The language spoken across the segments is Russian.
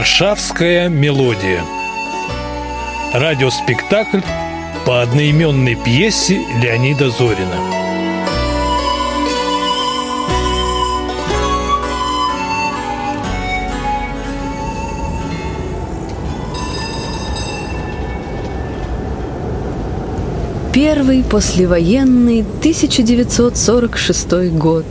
Варшавская мелодия. Радиоспектакль по одноименной пьесе Леонида Зорина. Первый послевоенный 1946 год.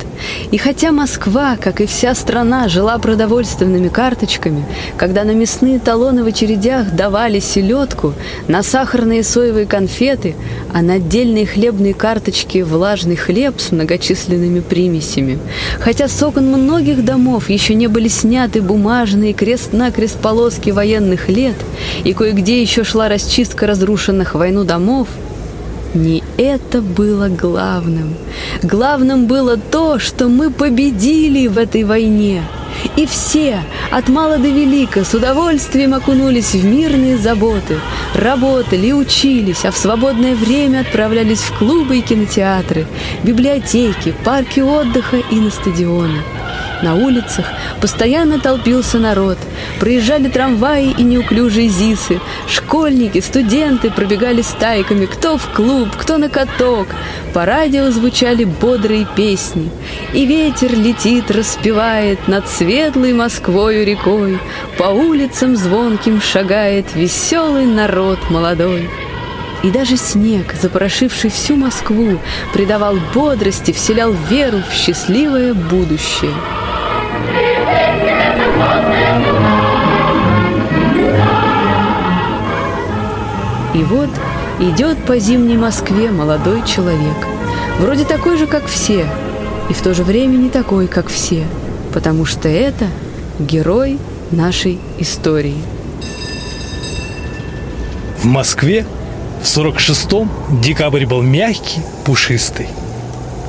И хотя Москва, как и вся страна, жила продовольственными карточками, когда на мясные талоны в очередях давали селедку, на сахарные соевые конфеты, а на отдельные хлебные карточки влажный хлеб с многочисленными примесями, хотя с окон многих домов еще не были сняты бумажные крест-накрест полоски военных лет, и кое-где еще шла расчистка разрушенных войну домов, не это было главным. Главным было то, что мы победили в этой войне. И все, от мала до велика, с удовольствием окунулись в мирные заботы, работали и учились, а в свободное время отправлялись в клубы и кинотеатры, библиотеки, парки отдыха и на стадионы. На улицах постоянно толпился народ. Проезжали трамваи и неуклюжие зисы. Школьники, студенты пробегали стайками, кто в клуб, кто на каток. По радио звучали бодрые песни. И ветер летит, распевает над светлой Москвою рекой. По улицам звонким шагает веселый народ молодой. И даже снег, запорошивший всю Москву, придавал бодрости, вселял веру в счастливое будущее. И вот идет по зимней Москве молодой человек. Вроде такой же, как все, и в то же время не такой, как все, потому что это герой нашей истории. В Москве в 46-м декабрь был мягкий, пушистый.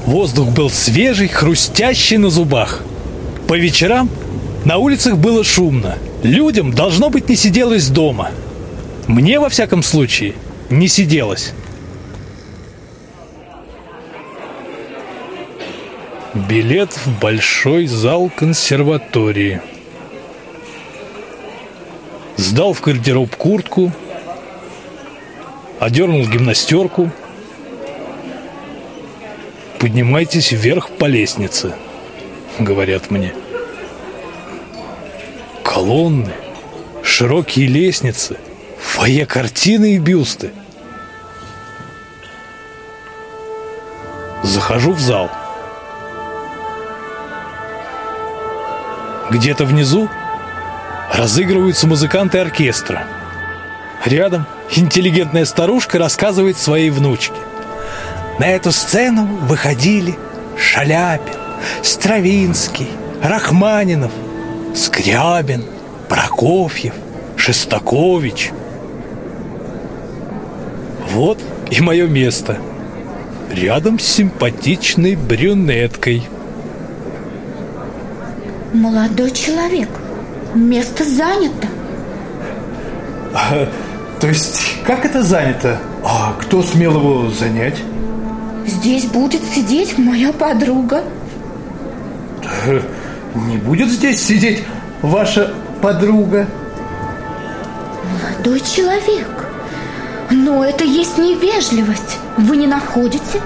Воздух был свежий, хрустящий на зубах. По вечерам на улицах было шумно. Людям, должно быть, не сиделось дома. Мне, во всяком случае, не сиделось. Билет в большой зал консерватории. Сдал в гардероб куртку, одернул гимнастерку. Поднимайтесь вверх по лестнице, говорят мне колонны, широкие лестницы, фойе картины и бюсты. Захожу в зал. Где-то внизу разыгрываются музыканты оркестра. Рядом интеллигентная старушка рассказывает своей внучке. На эту сцену выходили Шаляпин, Стравинский, Рахманинов – Скрябин, Прокофьев, Шестакович. Вот и мое место. Рядом с симпатичной брюнеткой. Молодой человек, место занято. А, то есть, как это занято? А кто смел его занять? Здесь будет сидеть моя подруга. Не будет здесь сидеть ваша подруга? Молодой человек, но это есть невежливость. Вы не находите?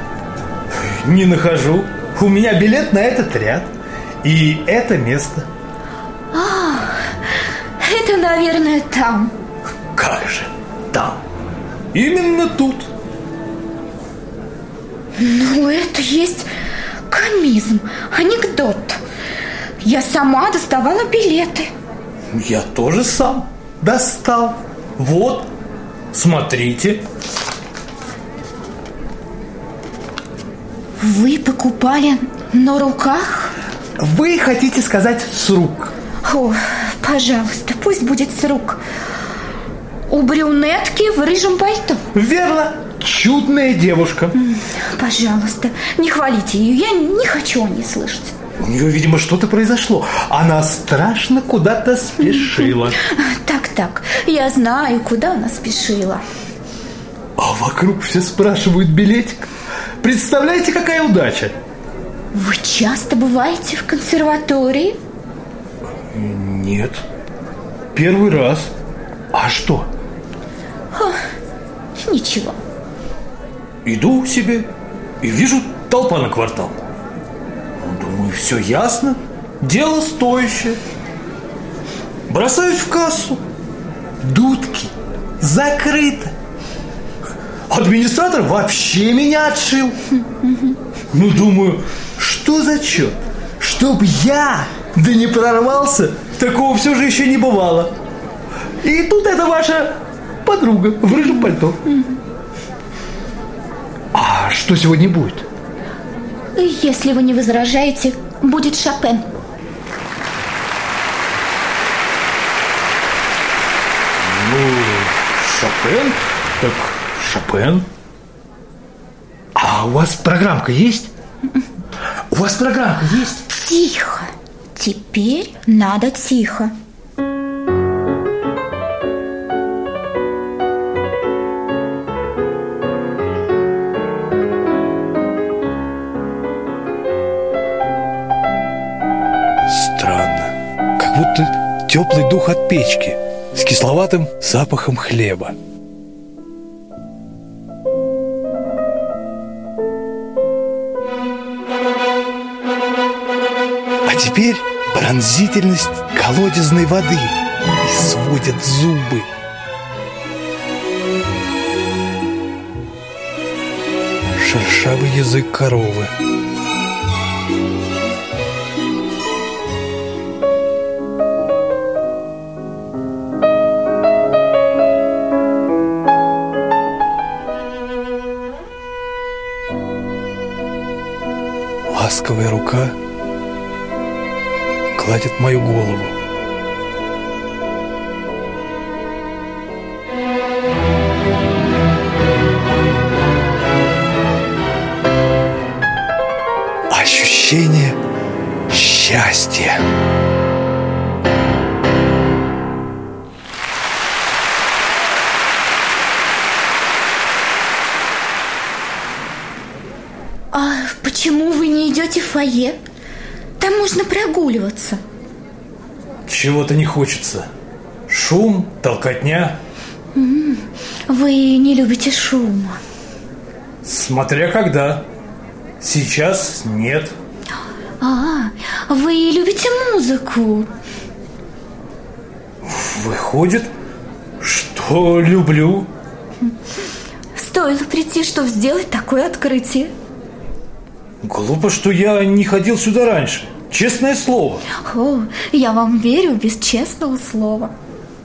Не нахожу. У меня билет на этот ряд. И это место. А, это, наверное, там. Как же там? Именно тут. Ну, это есть комизм, анекдот. Я сама доставала билеты. Я тоже сам достал. Вот, смотрите. Вы покупали на руках? Вы хотите сказать с рук? О, пожалуйста, пусть будет с рук. У брюнетки в рыжем пальто. Верно. Чудная девушка. Пожалуйста, не хвалите ее. Я не хочу о ней слышать. У нее, видимо, что-то произошло. Она страшно куда-то спешила. Так, так, я знаю, куда она спешила. А вокруг все спрашивают билетик. Представляете, какая удача? Вы часто бываете в консерватории? Нет. первый раз. А что? Ничего. Иду себе и вижу толпа на квартал. Все ясно, дело стоящее. Бросаюсь в кассу. Дудки. Закрыто. Администратор вообще меня отшил. Ну, думаю, что за черт? Чтоб я, да не прорвался, такого все же еще не бывало. И тут это ваша подруга в рыжем пальто. А что сегодня будет? Если вы не возражаете, будет Шопен. Шопен? Так Шопен. А у вас программка есть? У вас программка есть? Тихо. Теперь надо тихо. Теплый дух от печки с кисловатым запахом хлеба. А теперь пронзительность колодезной воды и зубы. Шершавый язык коровы. Гладит мою голову. Ощущение счастья. А почему вы не идете в фойе? Можно прогуливаться. Чего-то не хочется. Шум, толкотня. Вы не любите шума. Смотря когда. Сейчас нет. А, вы любите музыку. Выходит, что люблю. Стоило прийти, чтобы сделать такое открытие. Глупо, что я не ходил сюда раньше. Честное слово. О, я вам верю без честного слова.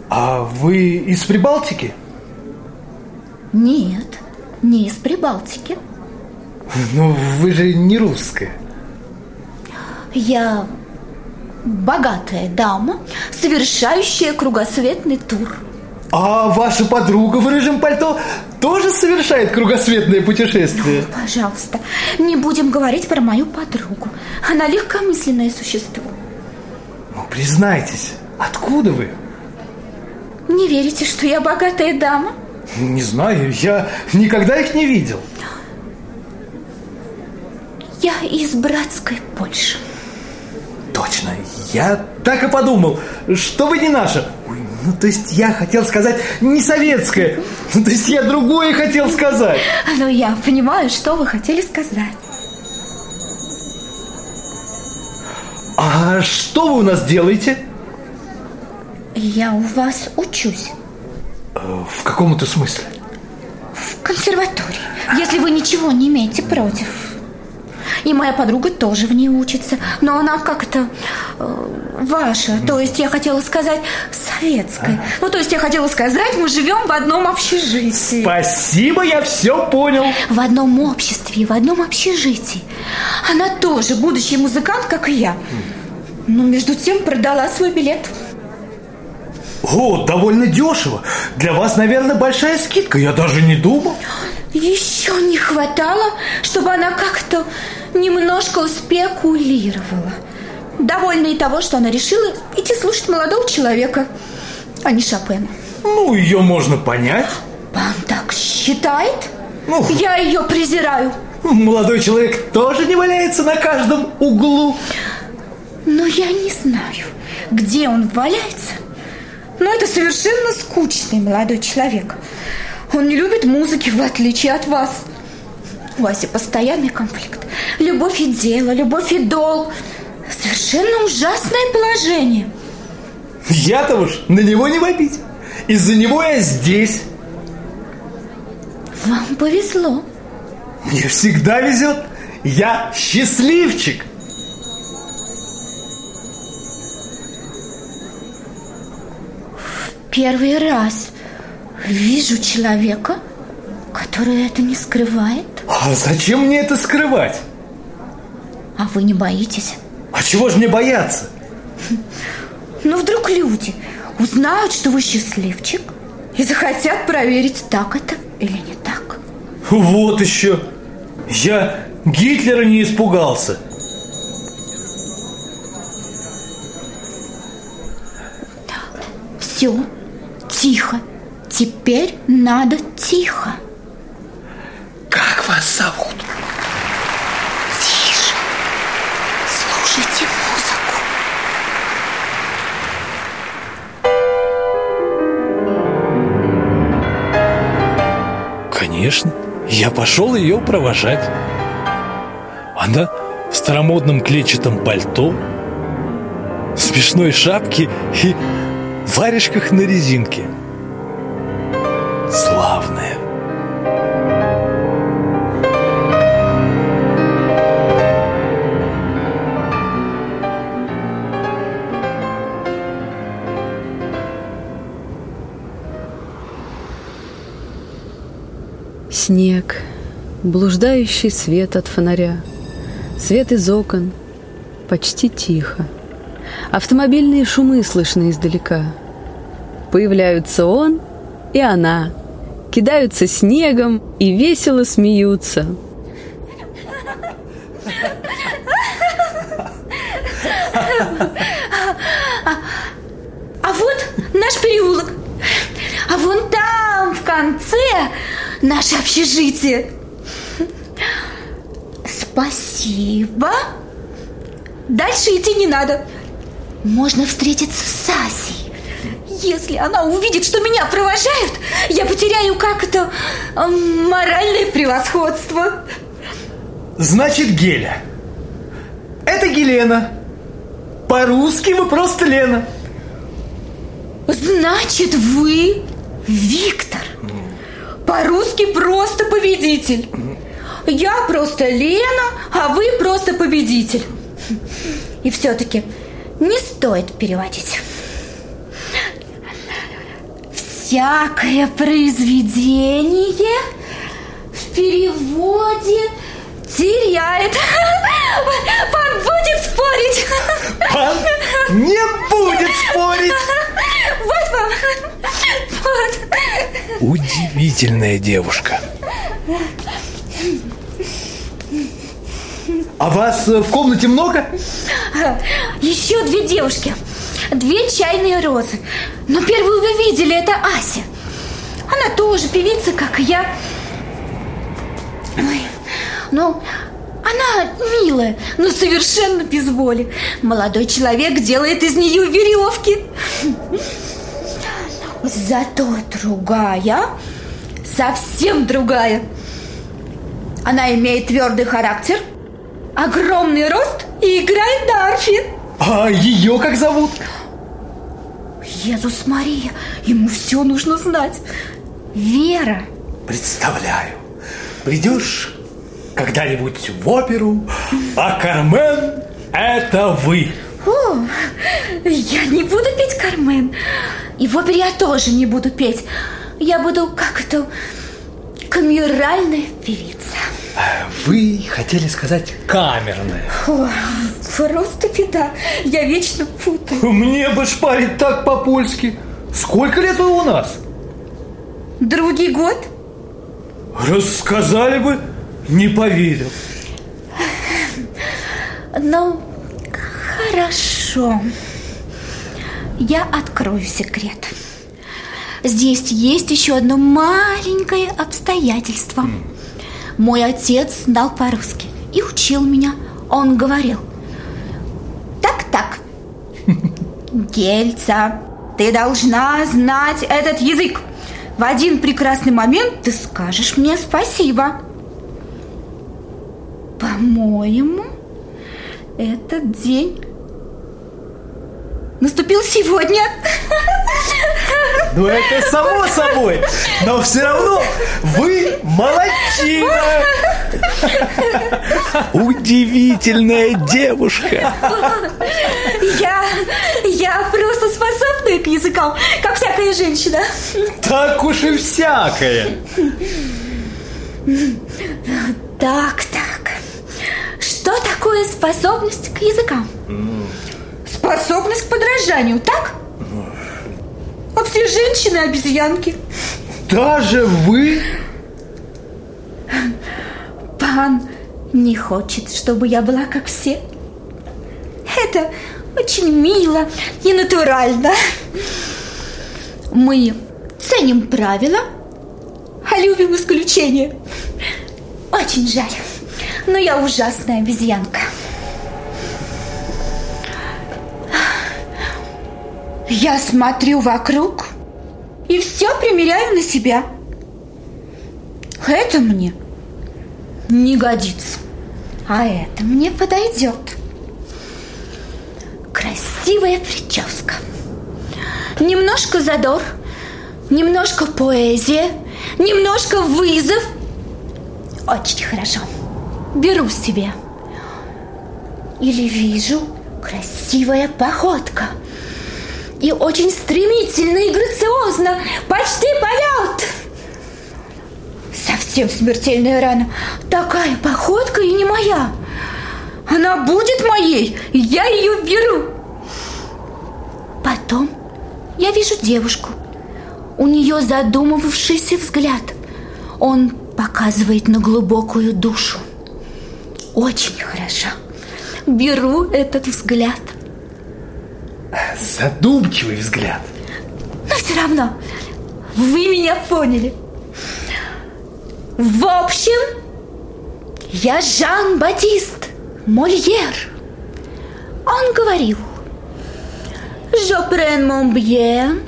А вы из Прибалтики? Нет, не из Прибалтики. Ну, вы же не русская. Я богатая дама, совершающая кругосветный тур. А ваша подруга в рыжем пальто тоже совершает кругосветное путешествие? Пожалуйста, не будем говорить про мою подругу. Она легкомысленное существо. Ну, признайтесь, откуда вы? Не верите, что я богатая дама? Не знаю, я никогда их не видел. Я из братской Польши. Точно, я так и подумал, что вы не наша. Ну, то есть я хотел сказать не советская. Ну, то есть я другое хотел сказать. Но я понимаю, что вы хотели сказать. А что вы у нас делаете? Я у вас учусь Э, В каком-то смысле. в консерватории, если вы ничего не имеете против. И моя подруга тоже в ней учится, но она как-то э, ваша, то есть я хотела сказать советская. Ну, то есть я хотела сказать, мы живем в одном общежитии. Спасибо, я все понял. В одном обществе, в одном общежитии. Она тоже будущий музыкант, как и я. Но между тем продала свой билет. О, довольно дешево. Для вас, наверное, большая скидка. Я даже не думал. Еще не хватало, чтобы она как-то немножко спекулировала. Довольна и того, что она решила идти слушать молодого человека, а не Шопена. Ну, ее можно понять. Вам так считает? Ну. Я ее презираю. Молодой человек тоже не валяется на каждом углу. Но я не знаю, где он валяется, Но это совершенно скучный молодой человек. Он не любит музыки, в отличие от вас. У Аси постоянный конфликт. Любовь и дело, любовь и долг. Совершенно ужасное положение. Я-то уж на него не вопить. Из-за него я здесь. Вам повезло. Мне всегда везет. Я счастливчик. Первый раз вижу человека, который это не скрывает. А зачем мне это скрывать? А вы не боитесь? А чего же мне бояться? Ну, вдруг люди узнают, что вы счастливчик и захотят проверить, так это или не так. Вот еще. Я Гитлера не испугался. Все, тихо. Теперь надо тихо. Как вас зовут? Тише. Слушайте музыку. Конечно, я пошел ее провожать. Она в старомодном клетчатом пальто, смешной шапке и варежках на резинке. Славная. Снег, блуждающий свет от фонаря, свет из окон, почти тихо. Автомобильные шумы слышны издалека. Появляются он и она, кидаются снегом и весело смеются. А вот наш переулок. А вон там, в конце, наше общежитие. Спасибо. Дальше идти не надо. Можно встретиться с Асей. Если она увидит, что меня провожают, я потеряю как-то эм, моральное превосходство. Значит, Геля. Это Гелена. По-русски вы просто Лена. Значит, вы Виктор. По-русски просто победитель. Я просто Лена, а вы просто победитель. И все-таки не стоит переводить. Всякое произведение в переводе теряет. Пан будет спорить. Пан не будет спорить. Вот вам. Вот. Удивительная девушка. А вас в комнате много? Еще две девушки. Две чайные розы. Но первую вы видели, это Ася. Она тоже певица, как и я. Ой, ну, она милая, но совершенно без воли. Молодой человек делает из нее веревки. Зато другая, совсем другая. Она имеет твердый характер, огромный рост и играет на арфе. А ее как зовут? Иисус Мария, ему все нужно знать. Вера. Представляю. Придешь когда-нибудь в оперу, а Кармен – это вы. О, я не буду петь Кармен. И в опере я тоже не буду петь. Я буду как это камеральная певица. Вы хотели сказать камерная. О, просто беда. Я вечно путаю. Мне бы шпарить так по-польски. Сколько лет вы у нас? Другий год? Рассказали бы, не поверил. Ну, хорошо. Я открою секрет. Здесь есть еще одно маленькое обстоятельство. Мой отец знал по-русски и учил меня. Он говорил, так-так, Гельца, Ты должна знать этот язык. В один прекрасный момент ты скажешь мне спасибо. По-моему, этот день наступил сегодня. Ну это само собой, но все равно вы молодчина. Удивительная девушка. Я, я просто способна к языкам, как всякая женщина. Так уж и всякое. Так, так. Что такое способность к языкам? Способность к подражанию, так? А все женщины обезьянки. Даже вы? Пан не хочет, чтобы я была как все. Это очень мило и натурально. Мы ценим правила, а любим исключения. Очень жаль, но я ужасная обезьянка. Я смотрю вокруг и все примеряю на себя. Это мне не годится, а это мне подойдет. Красивая прическа. Немножко задор, немножко поэзия, немножко вызов. Очень хорошо. Беру себе. Или вижу красивая походка – и очень стремительно и грациозно, почти полет. Совсем смертельная рана. Такая походка и не моя. Она будет моей, я ее беру. Потом я вижу девушку. У нее задумывавшийся взгляд. Он показывает на глубокую душу. Очень хорошо. Беру этот взгляд – Задумчивый взгляд. Но все равно, вы меня поняли. В общем, я Жан-Батист Мольер. Он говорил, «Je prends mon bien,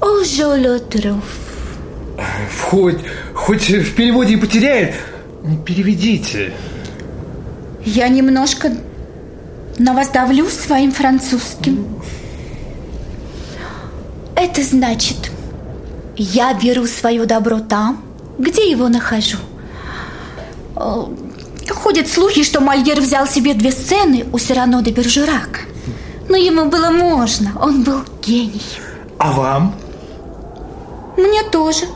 ou je le trouve». Хоть, хоть в переводе и потеряет, переведите. Я немножко на вас давлю своим французским. Это значит, я беру свое добро там, где его нахожу. Э, ходят слухи, что Мольер взял себе две сцены у Сирано де Бержурака. Но ему было можно, он был гений. А вам? Мне тоже.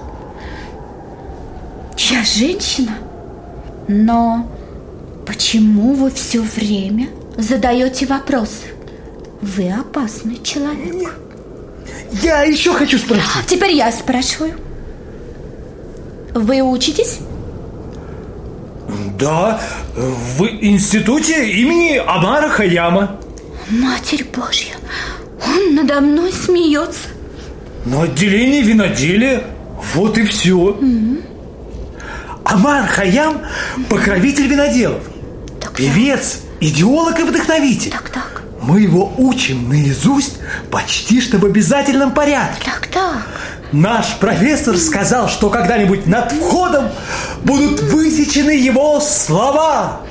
Я женщина. Но почему вы все время задаете вопросы? Вы опасный человек. Я еще хочу спросить. Теперь я спрашиваю. Вы учитесь? Да, в институте имени Амара Хаяма. Матерь Божья, он надо мной смеется. На отделении виноделия, вот и все. Mm-hmm. Амар Хаям – покровитель виноделов. Певец, идеолог и вдохновитель. Так, так. Мы его учим наизусть почти что в обязательном порядке. Так, так. Наш профессор сказал, что когда-нибудь над входом будут высечены его слова.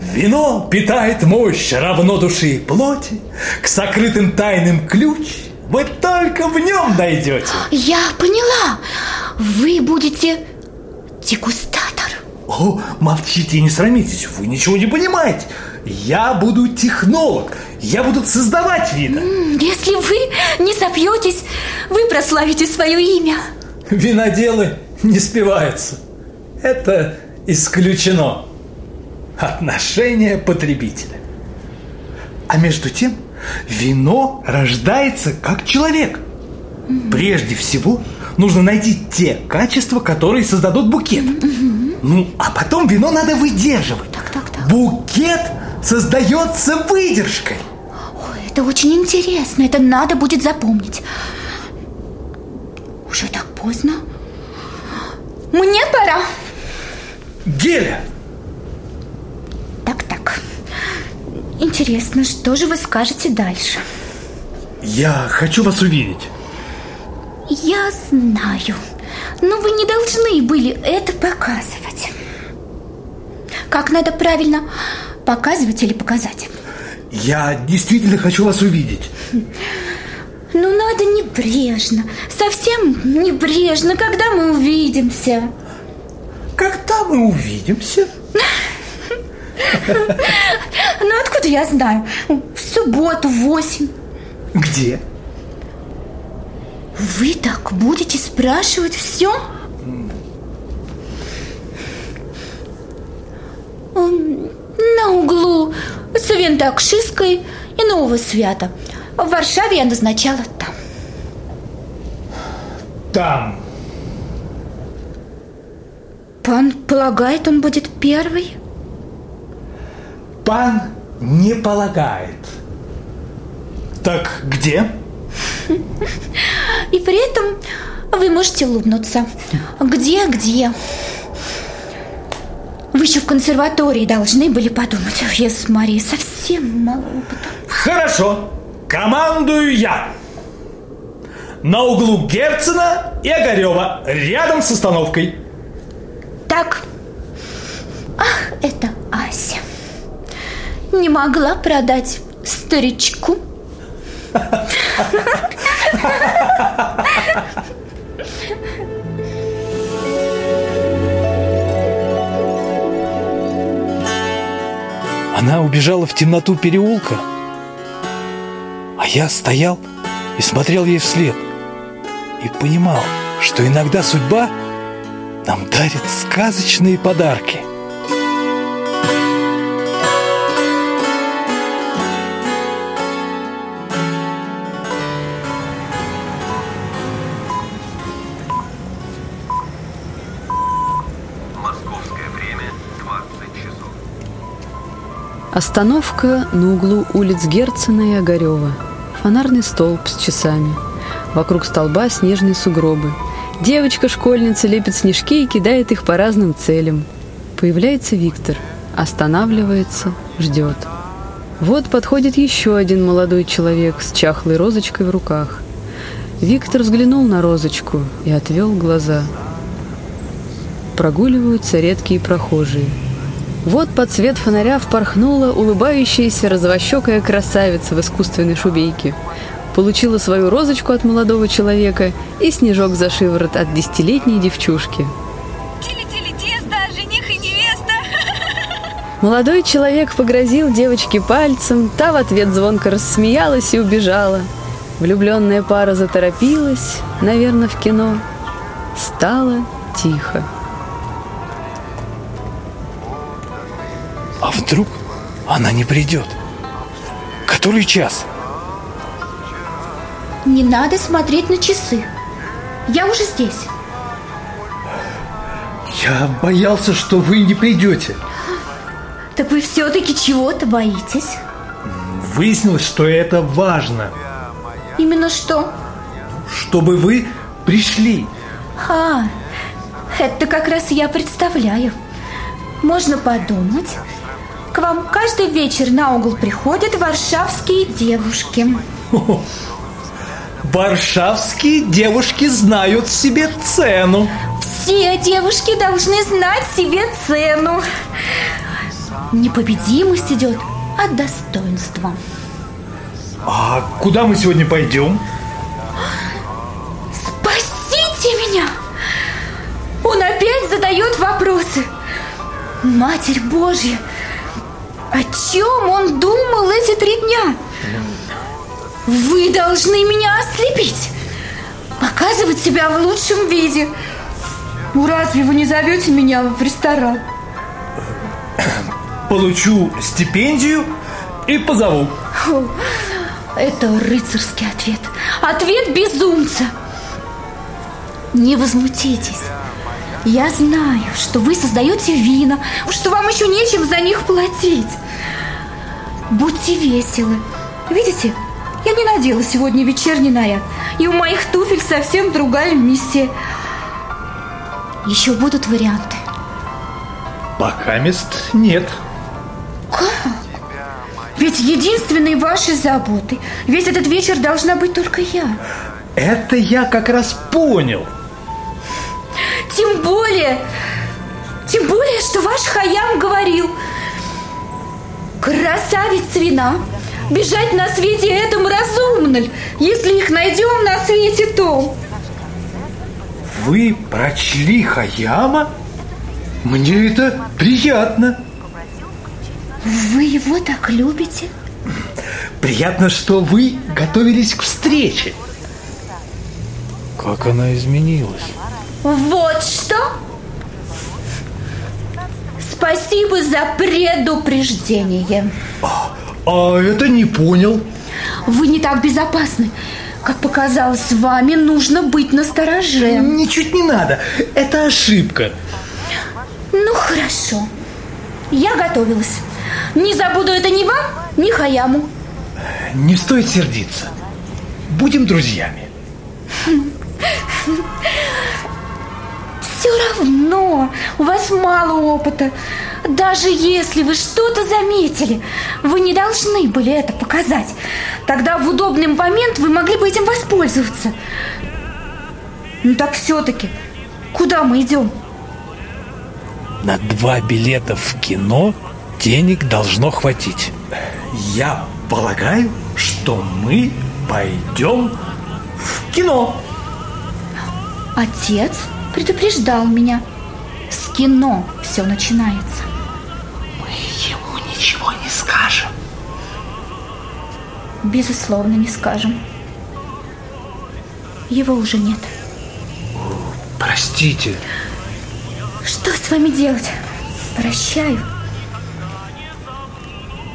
Вино питает мощь равно души и плоти, к сокрытым тайным ключ вы только в нем найдете. Я поняла. Вы будете дегустатор. О, молчите и не срамитесь, вы ничего не понимаете. Я буду технолог, я буду создавать виды. Если вы не сопьетесь, вы прославите свое имя. Виноделы не спиваются. Это исключено. Отношение потребителя. А между тем, вино рождается как человек. Прежде всего, нужно найти те качества, которые создадут букет. Ну, а потом вино надо выдерживать. Так, так, так. Букет создается выдержкой. Ой, это очень интересно. Это надо будет запомнить. Уже так поздно. Мне пора. Геля! Так, так. Интересно, что же вы скажете дальше? Я хочу вас увидеть. Я знаю. Но вы не должны были это показывать. Как надо правильно показывать или показать? Я действительно хочу вас увидеть. Ну, надо небрежно, совсем небрежно, когда мы увидимся. Когда мы увидимся? Ну, откуда я знаю? В субботу в восемь. Где? Вы так будете спрашивать все? На углу Свинтакшиской и Нового Свята. В Варшаве я назначала там. Там. Пан полагает, он будет первый? Пан не полагает. Так где? И при этом вы можете улыбнуться. Где, где? Вы еще в консерватории должны были подумать. Ес Мария совсем мало опыта. Хорошо. Командую я. На углу Герцена и Огарева, рядом с остановкой. Так. Ах, это Ася. Не могла продать старичку. Она убежала в темноту переулка, а я стоял и смотрел ей вслед и понимал, что иногда судьба нам дарит сказочные подарки. Остановка на углу улиц Герцена и Огарева. Фонарный столб с часами. Вокруг столба снежные сугробы. Девочка-школьница лепит снежки и кидает их по разным целям. Появляется Виктор. Останавливается, ждет. Вот подходит еще один молодой человек с чахлой розочкой в руках. Виктор взглянул на розочку и отвел глаза. Прогуливаются редкие прохожие. Вот под свет фонаря впорхнула улыбающаяся розовощекая красавица в искусственной шубейке. Получила свою розочку от молодого человека и снежок за шиворот от десятилетней девчушки. Тили-тили-тесто, жених и невеста. Молодой человек погрозил девочке пальцем, та в ответ звонко рассмеялась и убежала. Влюбленная пара заторопилась, наверное, в кино. Стало тихо. Вдруг она не придет? Который час? Не надо смотреть на часы. Я уже здесь. Я боялся, что вы не придете. Так вы все-таки чего-то боитесь? Выяснилось, что это важно, Именно что? чтобы вы пришли. А, это как раз я представляю. Можно подумать. К вам каждый вечер на угол приходят варшавские девушки. Варшавские девушки знают себе цену. Все девушки должны знать себе цену. Непобедимость идет от достоинства. А куда мы сегодня пойдем? Спасите меня! Он опять задает вопросы. Матерь Божья, о чем он думал эти три дня? Вы должны меня ослепить, показывать себя в лучшем виде. Ну разве вы не зовете меня в ресторан? Получу стипендию и позову. Фу, Это рыцарский ответ. Ответ безумца. Не возмутитесь. Я знаю, что вы создаете вина, что вам еще нечем за них платить. Будьте веселы. Видите, я не надела сегодня вечерний наряд, и у моих туфель совсем другая миссия. Еще будут варианты. Пока мест нет. Ведь единственной вашей заботой весь этот вечер должна быть только я. Это я как раз понял. Тем более, тем более, что ваш Хаям говорил, красавица вина, бежать на свете этому разумно, если их найдем на свете том. Вы прочли Хаяма? Мне это приятно. Вы его так любите? Приятно, что вы готовились к встрече. Как она изменилась. Вот что? Спасибо за предупреждение. А это не понял. Вы не так безопасны. Как показалось, с вами нужно быть настороже. Ничуть не надо. Это ошибка. Ну, хорошо. Я готовилась. Не забуду это ни вам, ни Хаяму. Не стоит сердиться. Будем друзьями. Все равно у вас мало опыта. Даже если вы что-то заметили, вы не должны были это показать. Тогда в удобный момент вы могли бы этим воспользоваться. Ну так все-таки, куда мы идем? На два билета в кино денег должно хватить. Я полагаю, что мы пойдем в кино. Отец предупреждал меня. С кино все начинается. Мы ему ничего не скажем. Безусловно, не скажем. Его уже нет. Простите. Что с вами делать? Прощаю.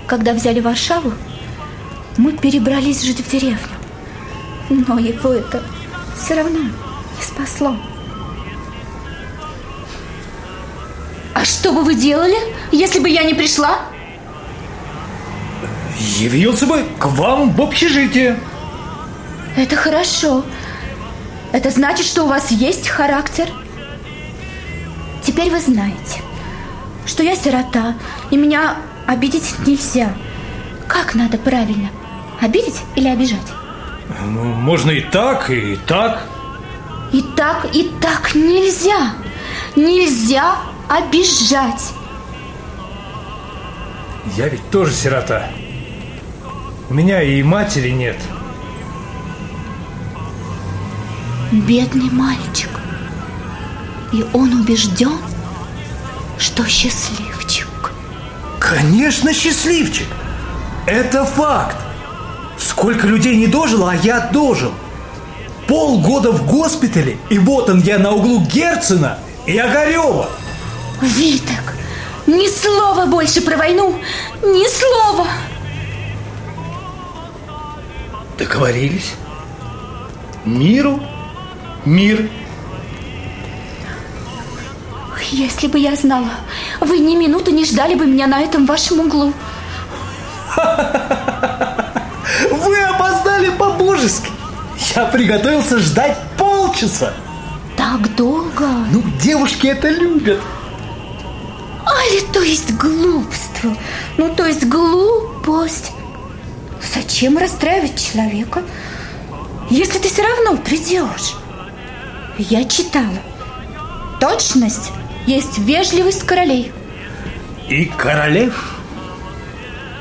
Когда взяли Варшаву, мы перебрались жить в деревню. Но его это все равно не спасло. А что бы вы делали, если бы я не пришла? Явился бы к вам в общежитие. Это хорошо. Это значит, что у вас есть характер. Теперь вы знаете, что я сирота, и меня обидеть нельзя. Как надо правильно? Обидеть или обижать? Ну, можно и так, и так. И так, и так нельзя. Нельзя обижать. Я ведь тоже сирота. У меня и матери нет. Бедный мальчик. И он убежден, что счастливчик. Конечно, счастливчик. Это факт. Сколько людей не дожило, а я дожил. Полгода в госпитале, и вот он я на углу Герцена и Огарева. Виток, ни слова больше про войну, ни слова. Договорились. Миру мир. Если бы я знала, вы ни минуты не ждали бы меня на этом вашем углу. Вы опоздали по-божески. Я приготовился ждать полчаса. Так долго? Ну, девушки это любят. Али, то есть глупство. Ну, то есть глупость. Зачем расстраивать человека, если ты все равно придешь? Я читала. Точность есть вежливость королей. И королев?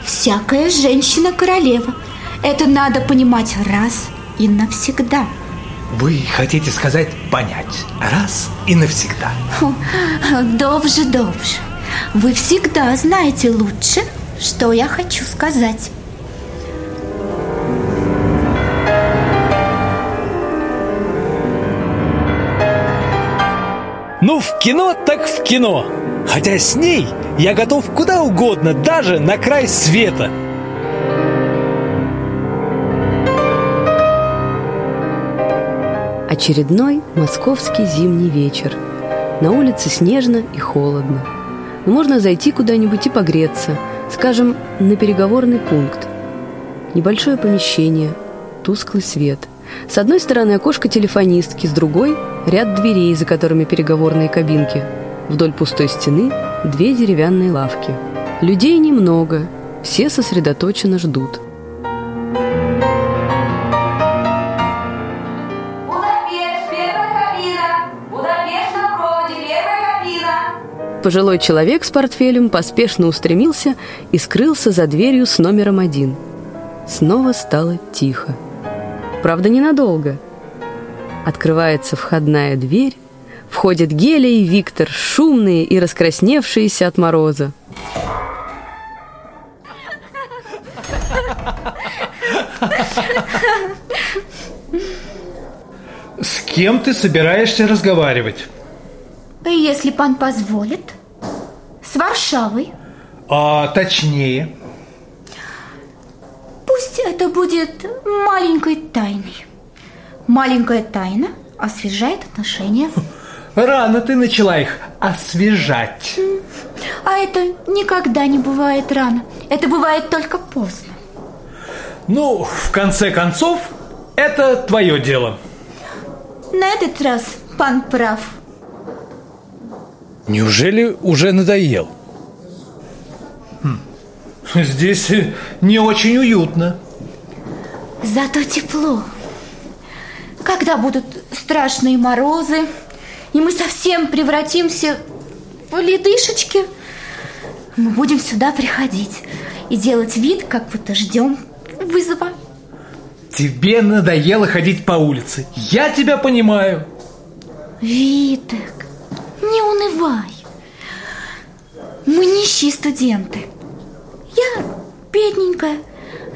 Всякая женщина королева. Это надо понимать раз и навсегда. Вы хотите сказать понять раз и навсегда. Добже, добже. Вы всегда знаете лучше, что я хочу сказать. Ну, в кино так в кино. Хотя с ней я готов куда угодно, даже на край света. Очередной московский зимний вечер. На улице снежно и холодно. Но можно зайти куда-нибудь и погреться, скажем, на переговорный пункт. Небольшое помещение, тусклый свет. С одной стороны окошко телефонистки, с другой – ряд дверей, за которыми переговорные кабинки. Вдоль пустой стены – две деревянные лавки. Людей немного, Все сосредоточенно ждут. Пожилой человек с портфелем поспешно устремился и скрылся за дверью с номером один. Снова стало тихо. Правда, ненадолго. Открывается входная дверь, входят Геля и Виктор, шумные и раскрасневшиеся от мороза. С кем ты собираешься разговаривать? Если пан позволит. С Варшавой. А точнее, Пусть это будет маленькой тайной. Маленькая тайна освежает отношения. рано ты начала их освежать. А это никогда не бывает рано. Это бывает только поздно. Ну, в конце концов, это твое дело. На этот раз пан прав. Неужели уже надоел? Здесь э, не очень уютно. Зато тепло. Когда будут страшные морозы, и мы совсем превратимся в ледышечки, мы будем сюда приходить и делать вид, как будто ждем вызова. Тебе надоело ходить по улице. Я тебя понимаю. Витек, не унывай. Мы нищие студенты. Я бедненькая,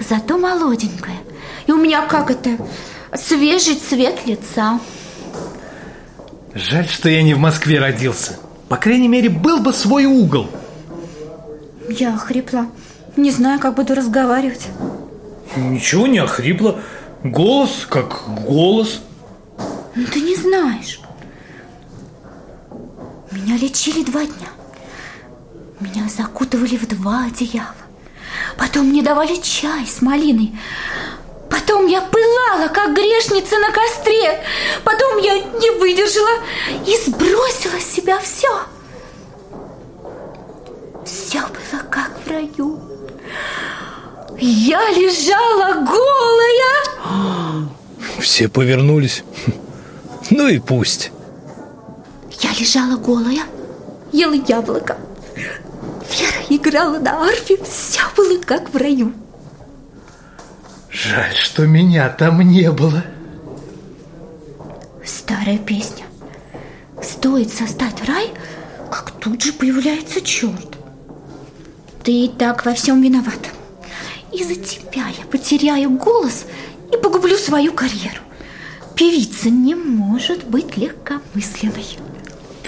зато молоденькая. И у меня как это, свежий цвет лица. Жаль, что я не в Москве родился. По крайней мере, был бы свой угол. Я охрипла. Не знаю, как буду разговаривать. Ничего не охрипло. Голос как голос. Ну, ты не знаешь. Меня лечили два дня. Меня закутывали в два одеяла. Потом мне давали чай с малиной. Потом я пылала, как грешница на костре. Потом я не выдержала и сбросила с себя все. Все было как в раю. Я лежала голая. Все повернулись. Ну и пусть. Я лежала голая, ела яблоко. Вера играла на арфе, все было как в раю. Жаль, что меня там не было. Старая песня. Стоит создать рай, как тут же появляется черт. Ты и так во всем виновата. Из-за тебя я потеряю голос и погублю свою карьеру. Певица не может быть легкомысленной.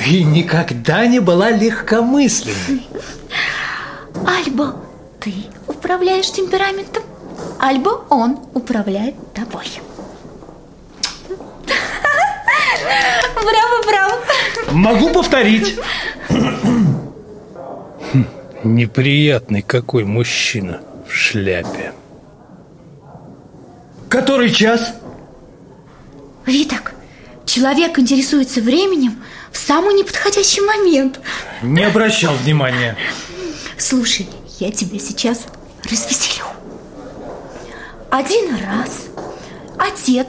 Ты никогда не была легкомысленной. Альбо ты управляешь темпераментом, альбо он управляет тобой. Браво, браво! Могу повторить. Неприятный какой мужчина в шляпе. Который час? Виток, человек интересуется временем в самый неподходящий момент. Не обращал внимания. Слушай, я тебя сейчас развеселю. Один раз отец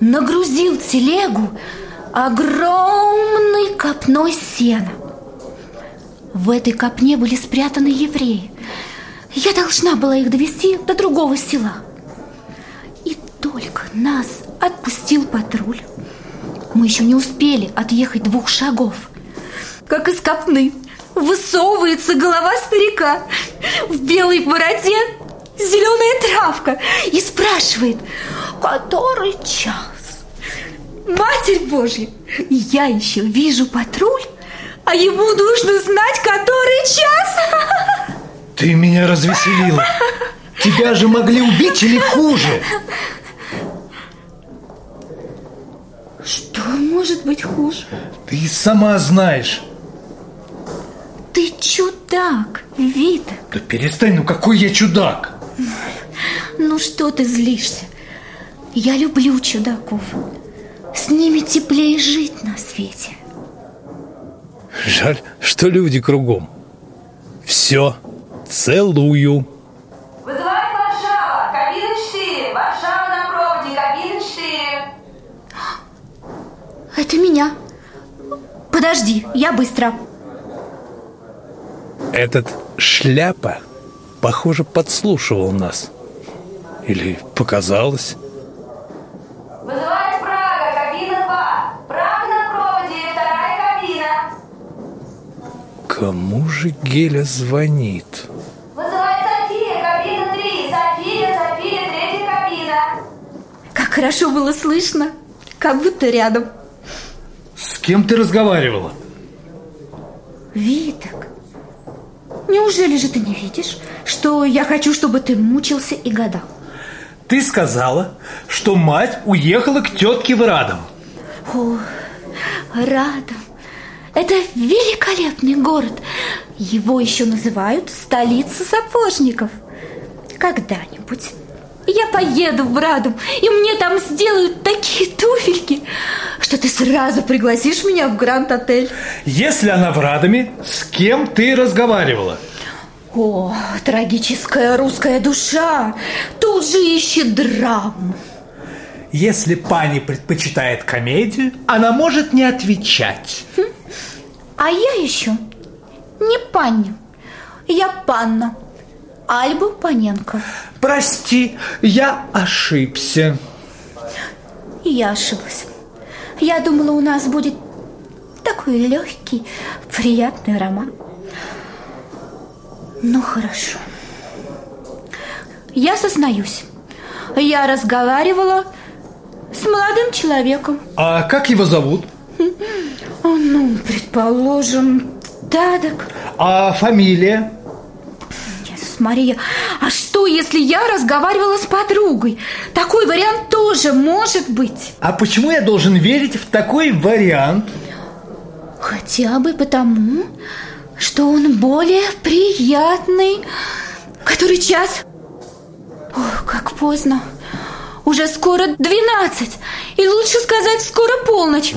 нагрузил телегу огромной копной сена. В этой копне были спрятаны евреи. Я должна была их довести до другого села. И только нас отпустил патруль. Мы еще не успели отъехать двух шагов. Как из копны высовывается голова старика в белой бороде зеленая травка и спрашивает, который час? Матерь Божья, я еще вижу патруль, а ему нужно знать, который час. Ты меня развеселила. Тебя же могли убить или хуже. Что может быть хуже? Ты сама знаешь. Ты чудак, Вита. Да перестань, ну какой я чудак. Ну что ты злишься? Я люблю чудаков. С ними теплее жить на свете. Жаль, что люди кругом. Все Целую. Вызывает Варшава, кабина 4. Варшава на проводе, кабина 4. Это меня. Подожди, я быстро. Этот шляпа, похоже, подслушивал нас. Или показалось. Вызывает Прага, кабина 2. Прага на проводе, вторая кабина. Кому же Геля звонит? Вызывает София, кабина 3. София, София, третья кабина. Как хорошо было слышно. Как будто рядом. С кем ты разговаривала? Виток, неужели же ты не видишь, что я хочу, чтобы ты мучился и гадал? Ты сказала, что мать уехала к тетке в Радом. О, Радом. Это великолепный город. Его еще называют столица сапожников. Когда-нибудь я поеду в Радом, и мне там сделают такие туфельки, что ты сразу пригласишь меня в Гранд-отель. Если она в Радоме, с кем ты разговаривала? О, трагическая русская душа тут же ищет драму. Если пани предпочитает комедию, она может не отвечать. А я еще не панни, я панна. Альба Паненко. Прости, я ошибся. И я ошиблась. Я думала, у нас будет такой легкий, приятный роман. Ну, хорошо. Я сознаюсь. Я разговаривала с молодым человеком. А как его зовут? Ну, предположим, Дадок. А фамилия? Мария, а что, если я разговаривала с подругой? Такой вариант тоже может быть. А почему я должен верить в такой вариант? Хотя бы потому, что он более приятный. Который час? Ох, как поздно. Уже скоро 12. И лучше сказать, скоро полночь.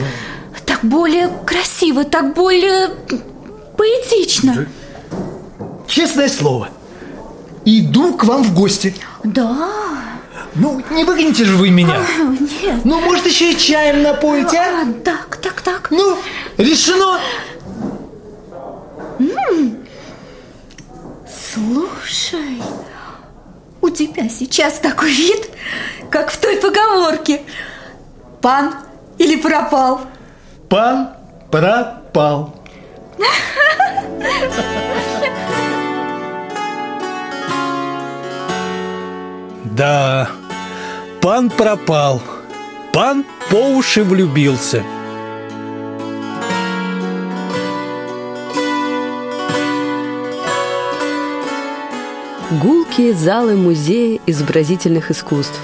Так более красиво, так более поэтично. Честное слово. Иду к вам в гости. Да. Ну, не выгоните же вы меня. А, Нет. Ну, может, еще и чаем напоите, а? А, так, так, так. Ну, решено. Слушай, у тебя сейчас такой вид, как в той поговорке. Пан или пропал? Пан пропал. Да, пан пропал. Пан по уши влюбился. Гулкие залы музея изобразительных искусств,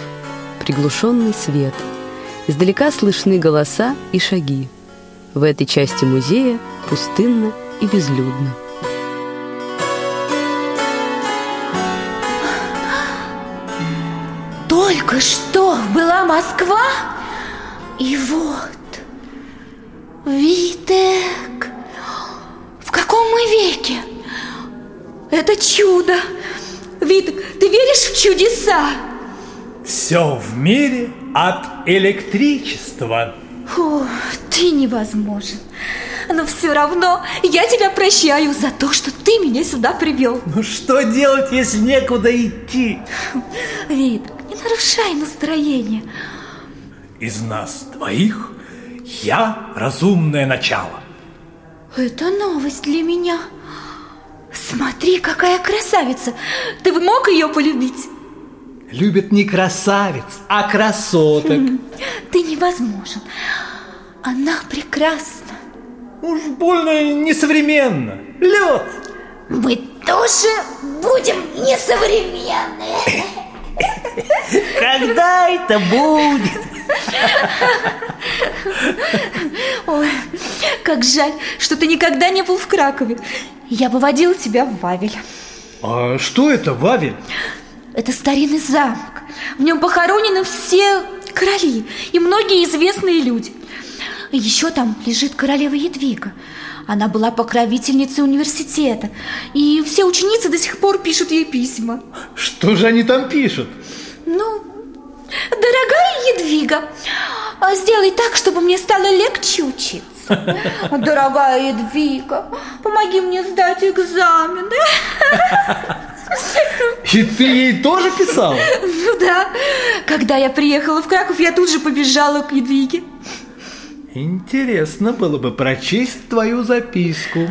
приглушенный свет. Издалека слышны голоса и шаги. В этой части музея пустынно и безлюдно. Только что была Москва, и вот Витек. В каком мы веке? Это чудо. Витек, ты веришь в чудеса? Все в мире от электричества. О, ты невозможен. Но все равно я тебя прощаю за то, что ты меня сюда привел. Ну что делать, если некуда идти? Вит, не нарушай настроение. Из нас двоих я разумное начало. Это новость для меня. Смотри, какая красавица. Ты бы мог ее полюбить? Любят не красавиц, а красоток. Ты невозможен. Она прекрасна. Уж больно несовременно. Лед. Мы тоже будем несовременные. Когда это будет? Ой, как жаль, что ты никогда не был в Кракове. Я бы водила тебя в Вавель. А что это, Вавель? Это старинный замок. В нем похоронены все короли и многие известные люди. И еще там лежит королева Едвига. Она была покровительницей университета, и все ученицы до сих пор пишут ей письма. Что же они там пишут? Ну, дорогая Едвига, а сделай так, чтобы мне стало легче учиться. Дорогая Едвига, помоги мне сдать экзамены. И ты ей тоже писал? Ну да, когда я приехала в Краков, я тут же побежала к Едвиге. Интересно было бы прочесть твою записку.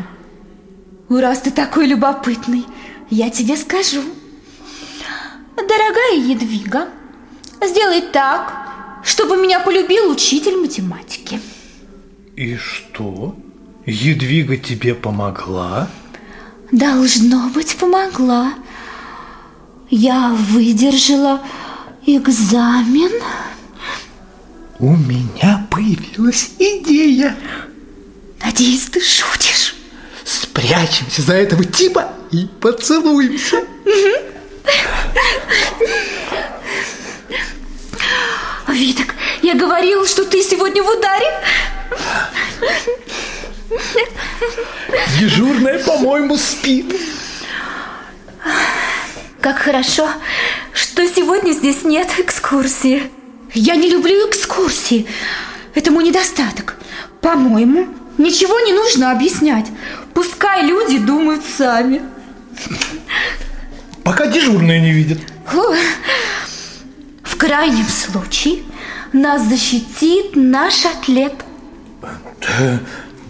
Раз ты такой любопытный, я тебе скажу. Дорогая Едвига, сделай так, чтобы меня полюбил учитель математики. И что? Едвига тебе помогла? Должно быть, помогла. Я выдержала экзамен. У меня появилась идея. Надеюсь, ты шутишь. Спрячемся за этого типа и поцелуемся. Виток, я говорил, что ты сегодня в ударе. Дежурная, по-моему, спит. Как хорошо, что сегодня здесь нет экскурсии. Я не люблю экскурсии. Это мой недостаток. По-моему, ничего не нужно объяснять. Пускай люди думают сами. Пока дежурная не видит. Фу. В крайнем случае нас защитит наш атлет. Да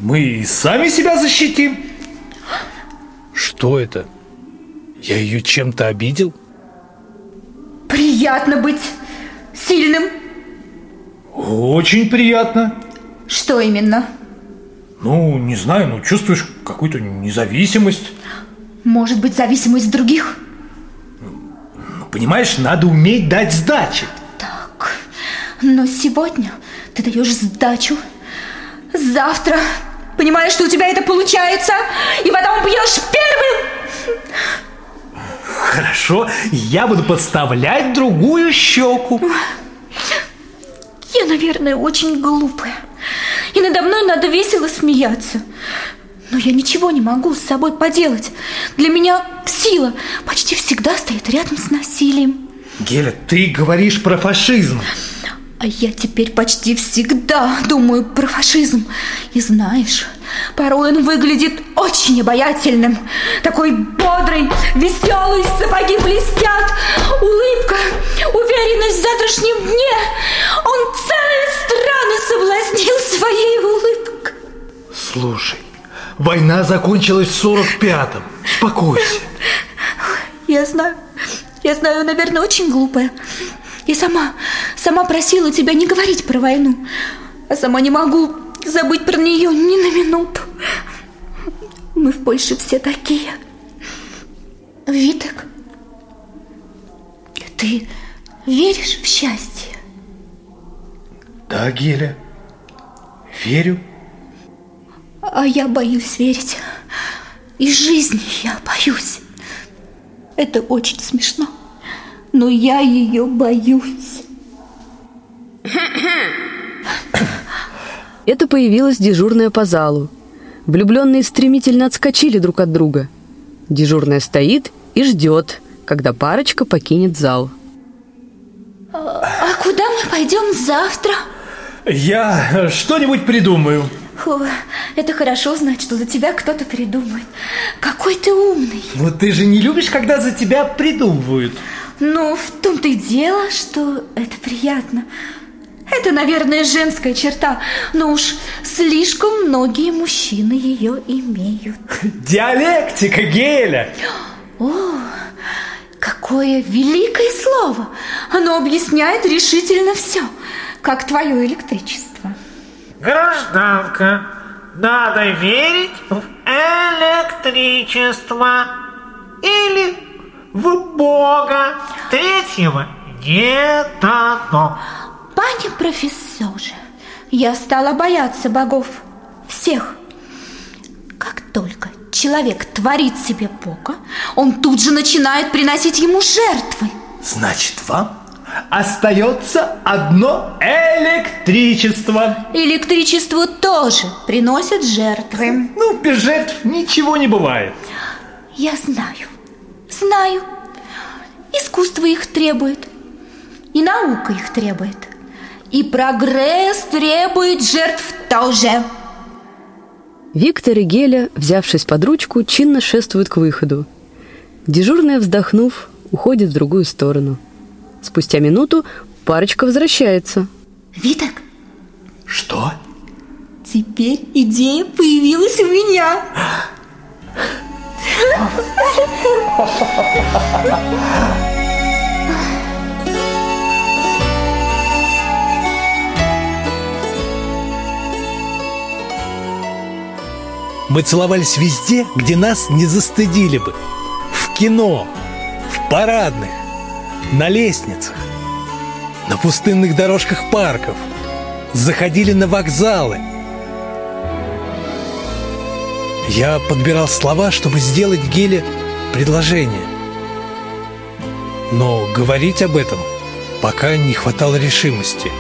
мы и сами себя защитим. Что это? Я ее чем-то обидел? Приятно быть сильным. Очень приятно. Что именно? Ну, не знаю, ну чувствуешь какую-то независимость. Может быть, зависимость от других? Понимаешь, надо уметь дать сдачи. Так, но сегодня ты даешь сдачу. Завтра понимаешь, что у тебя это получается, и потом пьешь первым. Хорошо, я буду подставлять другую щеку. Я, наверное, очень глупая. И надо мной надо весело смеяться. Но я ничего не могу с собой поделать. Для меня сила почти всегда стоит рядом с насилием. Геля, ты говоришь про фашизм. А я теперь почти всегда думаю про фашизм. И знаешь, порой он выглядит очень обаятельным. Такой бодрый, веселый, сапоги блестят, улыбка, уверенность в завтрашнем дне. Он целые страны соблазнил своей улыбкой. Слушай, война закончилась в 45-м. Успокойся. Я знаю, я знаю, наверное, очень глупая. Я сама, сама просила тебя не говорить про войну, а сама не могу забыть про нее ни на минуту. Мы в Польше все такие. Виток, ты веришь в счастье? Да, Геля, верю. А я боюсь верить. И жизни я боюсь. Это очень смешно но я ее боюсь. Это появилась дежурная по залу. Влюбленные стремительно отскочили друг от друга. Дежурная стоит и ждет, когда парочка покинет зал. А, а куда мы пойдем завтра? Я что-нибудь придумаю. Фу, это хорошо знать, что за тебя кто-то придумает. Какой ты умный. Но ты же не любишь, когда за тебя придумывают. Ну, в том-то и дело, что это приятно. Это, наверное, женская черта, но уж слишком многие мужчины ее имеют. Диалектика, Геля! О, какое великое слово! Оно объясняет решительно все, как твое электричество. Гражданка, надо верить в электричество. Или в Бога. Третьего не дано. Пане профессоре, я стала бояться богов. Всех. Как только человек творит себе Бога, он тут же начинает приносить ему жертвы. Значит, вам остается одно электричество. Электричеству тоже приносят жертвы. Ну, без жертв ничего не бывает. Я знаю, знаю. Искусство их требует. И наука их требует. И прогресс требует жертв тоже. Виктор и Геля, взявшись под ручку, чинно шествуют к выходу. Дежурная, вздохнув, уходит в другую сторону. Спустя минуту парочка возвращается. Виток, Что? теперь идея появилась у меня. Мы целовались везде, где нас не застыдили бы. В кино, в парадных, на лестницах, на пустынных дорожках парков. Заходили на вокзалы. Я подбирал слова, чтобы сделать Геле предложение. Но говорить об этом пока не хватало решимости.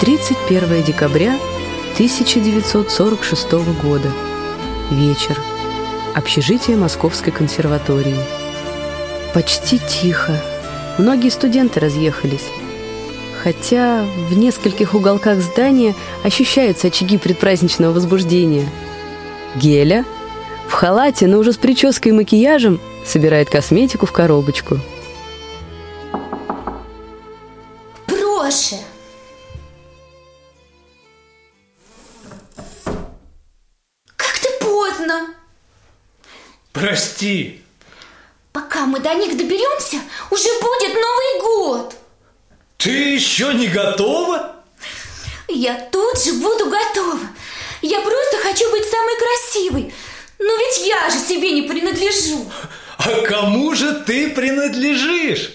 Тридцать 31 декабря 1946 года. Вечер. Общежитие Московской консерватории. Почти тихо. Многие студенты разъехались. Хотя в нескольких уголках здания ощущаются очаги предпраздничного возбуждения. Геля в халате, но уже с прической и макияжем, собирает косметику в коробочку. Них доберемся, уже будет Новый год. ты еще не готова? Я тут же буду готова. Я просто хочу быть самой красивой. Но ведь я же себе не принадлежу. А кому же ты принадлежишь?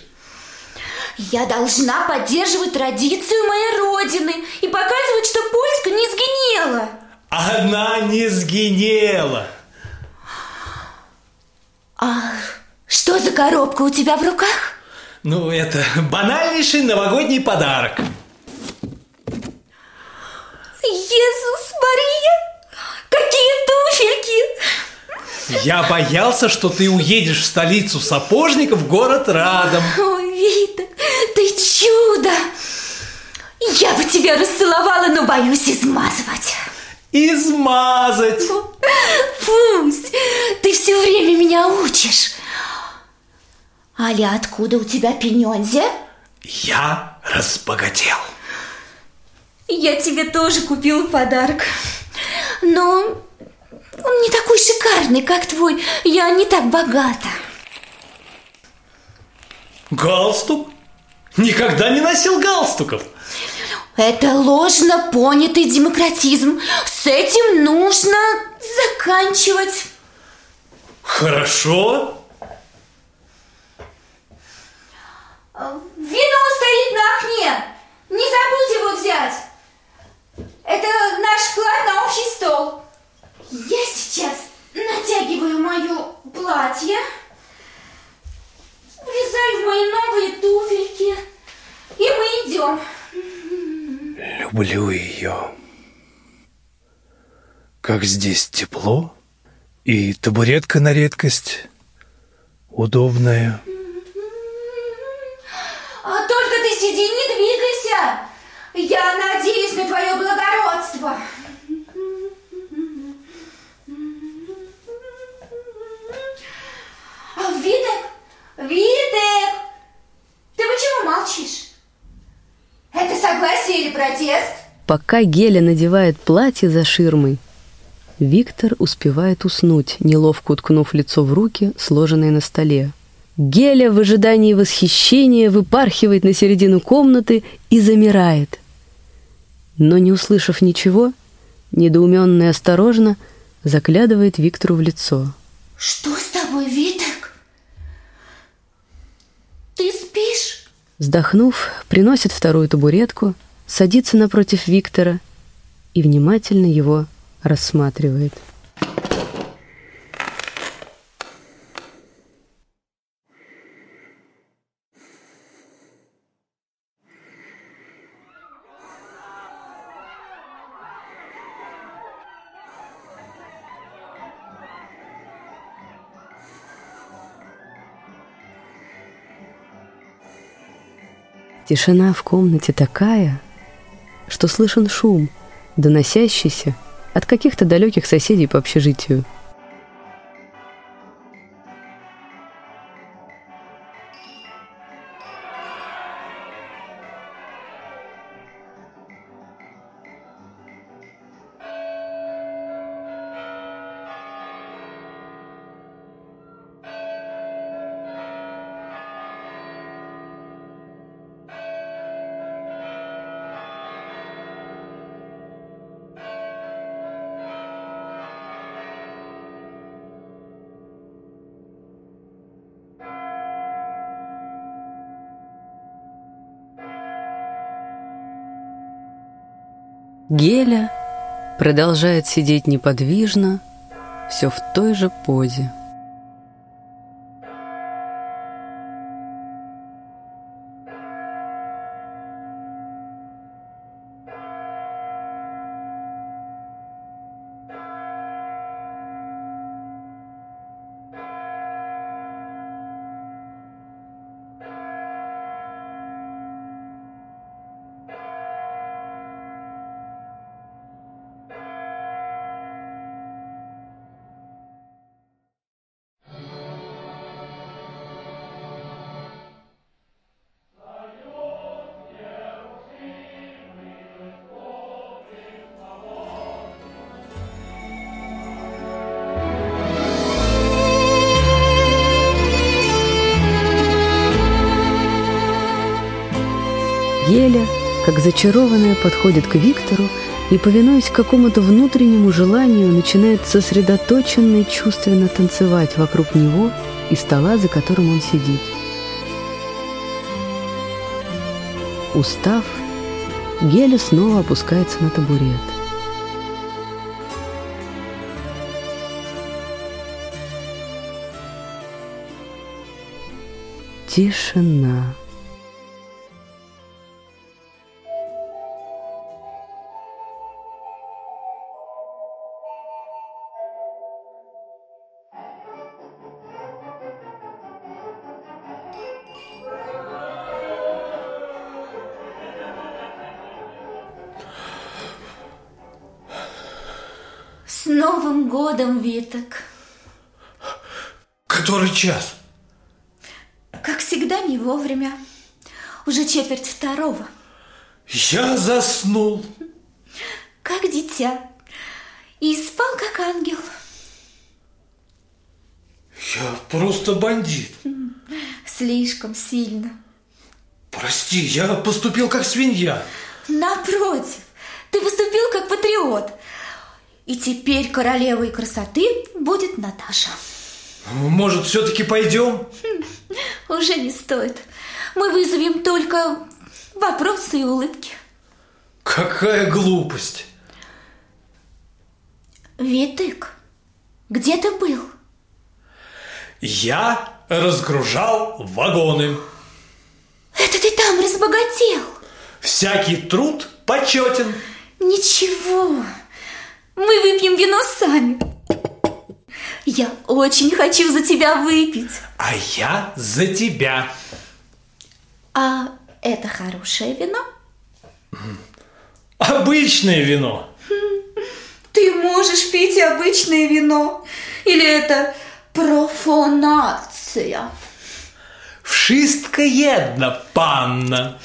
Я должна поддерживать традицию моей родины и показывать, что Польска не сгинела. Она не сгинела. А что за коробка у тебя в руках? Ну, это банальнейший новогодний подарок. Иисус Мария! Какие туфельки! Я боялся, что ты уедешь в столицу сапожников в город Радом. Ой, Вита, ты чудо! Я бы тебя расцеловала, но боюсь измазывать. Измазать. Пусть, ты все время меня учишь. Аля, откуда у тебя пенензе? Я разбогател. Я тебе тоже купила подарок. Но он не такой шикарный, как твой. Я не так богата. Галстук? Никогда не носил галстуков. Это ложно понятый демократизм. С этим нужно заканчивать. Хорошо. Вино стоит на окне. Не забудь его взять. Это наш вклад на общий стол. Я сейчас натягиваю мое платье, влезаю в мои новые туфельки, и мы идем. Люблю ее. Как здесь тепло, и табуретка на редкость удобная. А только ты сиди, не двигайся. Я надеюсь на твое благородство. А, Витек, Витек, ты почему молчишь? Это согласие или протест? Пока Геля надевает платье за ширмой, Виктор успевает уснуть, неловко уткнув лицо в руки, сложенные на столе. Геля в ожидании восхищения выпархивает на середину комнаты и замирает. Но не услышав ничего, недоуменно и осторожно заглядывает Виктору в лицо. Что с тобой, Витек? Ты спишь? Вздохнув, приносит вторую табуретку, садится напротив Виктора и внимательно его рассматривает. Тишина в комнате такая, что слышен шум, доносящийся от каких-то далеких соседей по общежитию. Геля продолжает сидеть неподвижно, все в той же позе. Как зачарованная, подходит к Виктору и, повинуясь какому-то внутреннему желанию, начинает сосредоточенно и чувственно танцевать вокруг него и стола, за которым он сидит. Устав, Геля снова опускается на табурет. Тишина. Годом, Виток. Который час? Как всегда, не вовремя. Уже четверть второго. Я заснул. Как дитя. И спал, как ангел. Я просто бандит. Слишком сильно. Прости, я поступил как свинья. Напротив, ты поступил как патриот. И теперь королевой красоты будет Наташа. Может, все-таки пойдем? Уже не стоит. Мы вызовем только вопросы и улыбки. Какая глупость. Витык, где ты был? Я разгружал вагоны. Это ты там разбогател? Всякий труд почетен. Ничего, мы выпьем вино сами. Я очень хочу за тебя выпить. А я за тебя. А это хорошее вино? Обычное вино. Ты можешь пить обычное вино? Или это профанация? Wszystko jedno, panna.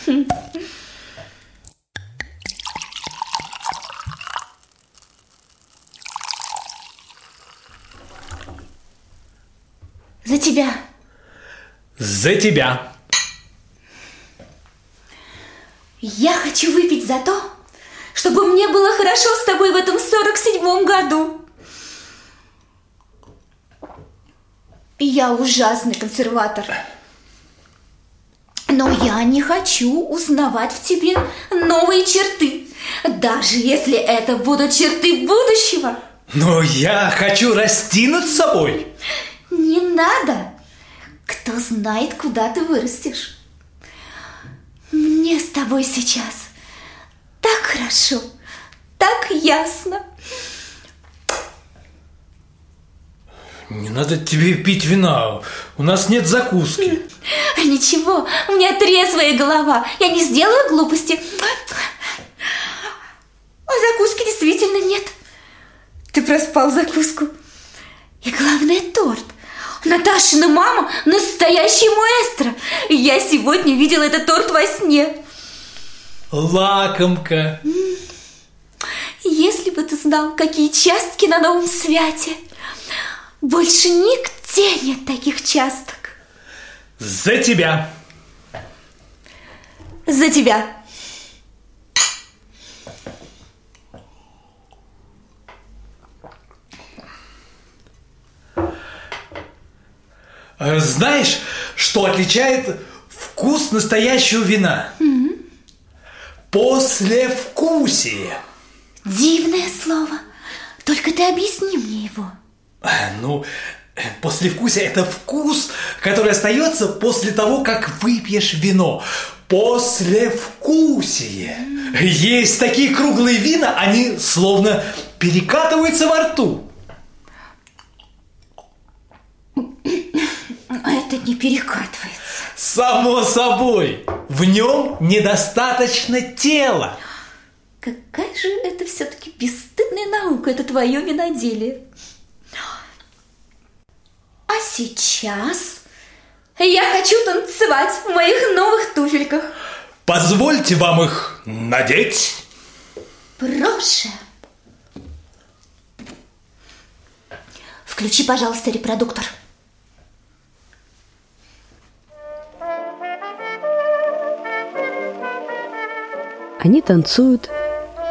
За тебя. За тебя. Я хочу выпить за то, чтобы мне было хорошо с тобой в этом 47-м году. Я ужасный консерватор. Но я не хочу узнавать в тебе новые черты Даже если это будут черты будущего. Но я хочу расти над собой. Не надо. Кто знает, куда ты вырастешь. Мне с тобой сейчас так хорошо, так ясно. Не надо тебе пить вина, у нас нет закуски. Ничего, у меня трезвая голова, я не сделаю глупости. А закуски действительно нет. Ты проспал закуску. И главное, торт. Наташина мама настоящий маэстро. Я сегодня видела этот торт во сне. Лакомка. Если бы ты знал, какие частки на новом святе. Больше нигде нет таких часток. За тебя. За тебя. Знаешь, что отличает вкус настоящего вина? Послевкусие. Дивное слово. Только ты объясни мне его. Э, Ну, э, послевкусие – это вкус, который остается после того, как выпьешь вино. Послевкусие. Есть такие круглые вина, они словно перекатываются во рту. А это не перекатывается. Само собой, в нем недостаточно тела. Какая же это все-таки бесстыдная наука, это твое виноделие. А сейчас я хочу танцевать в моих новых туфельках. Позвольте вам их надеть. Проше. Включи, пожалуйста, репродуктор. Они танцуют,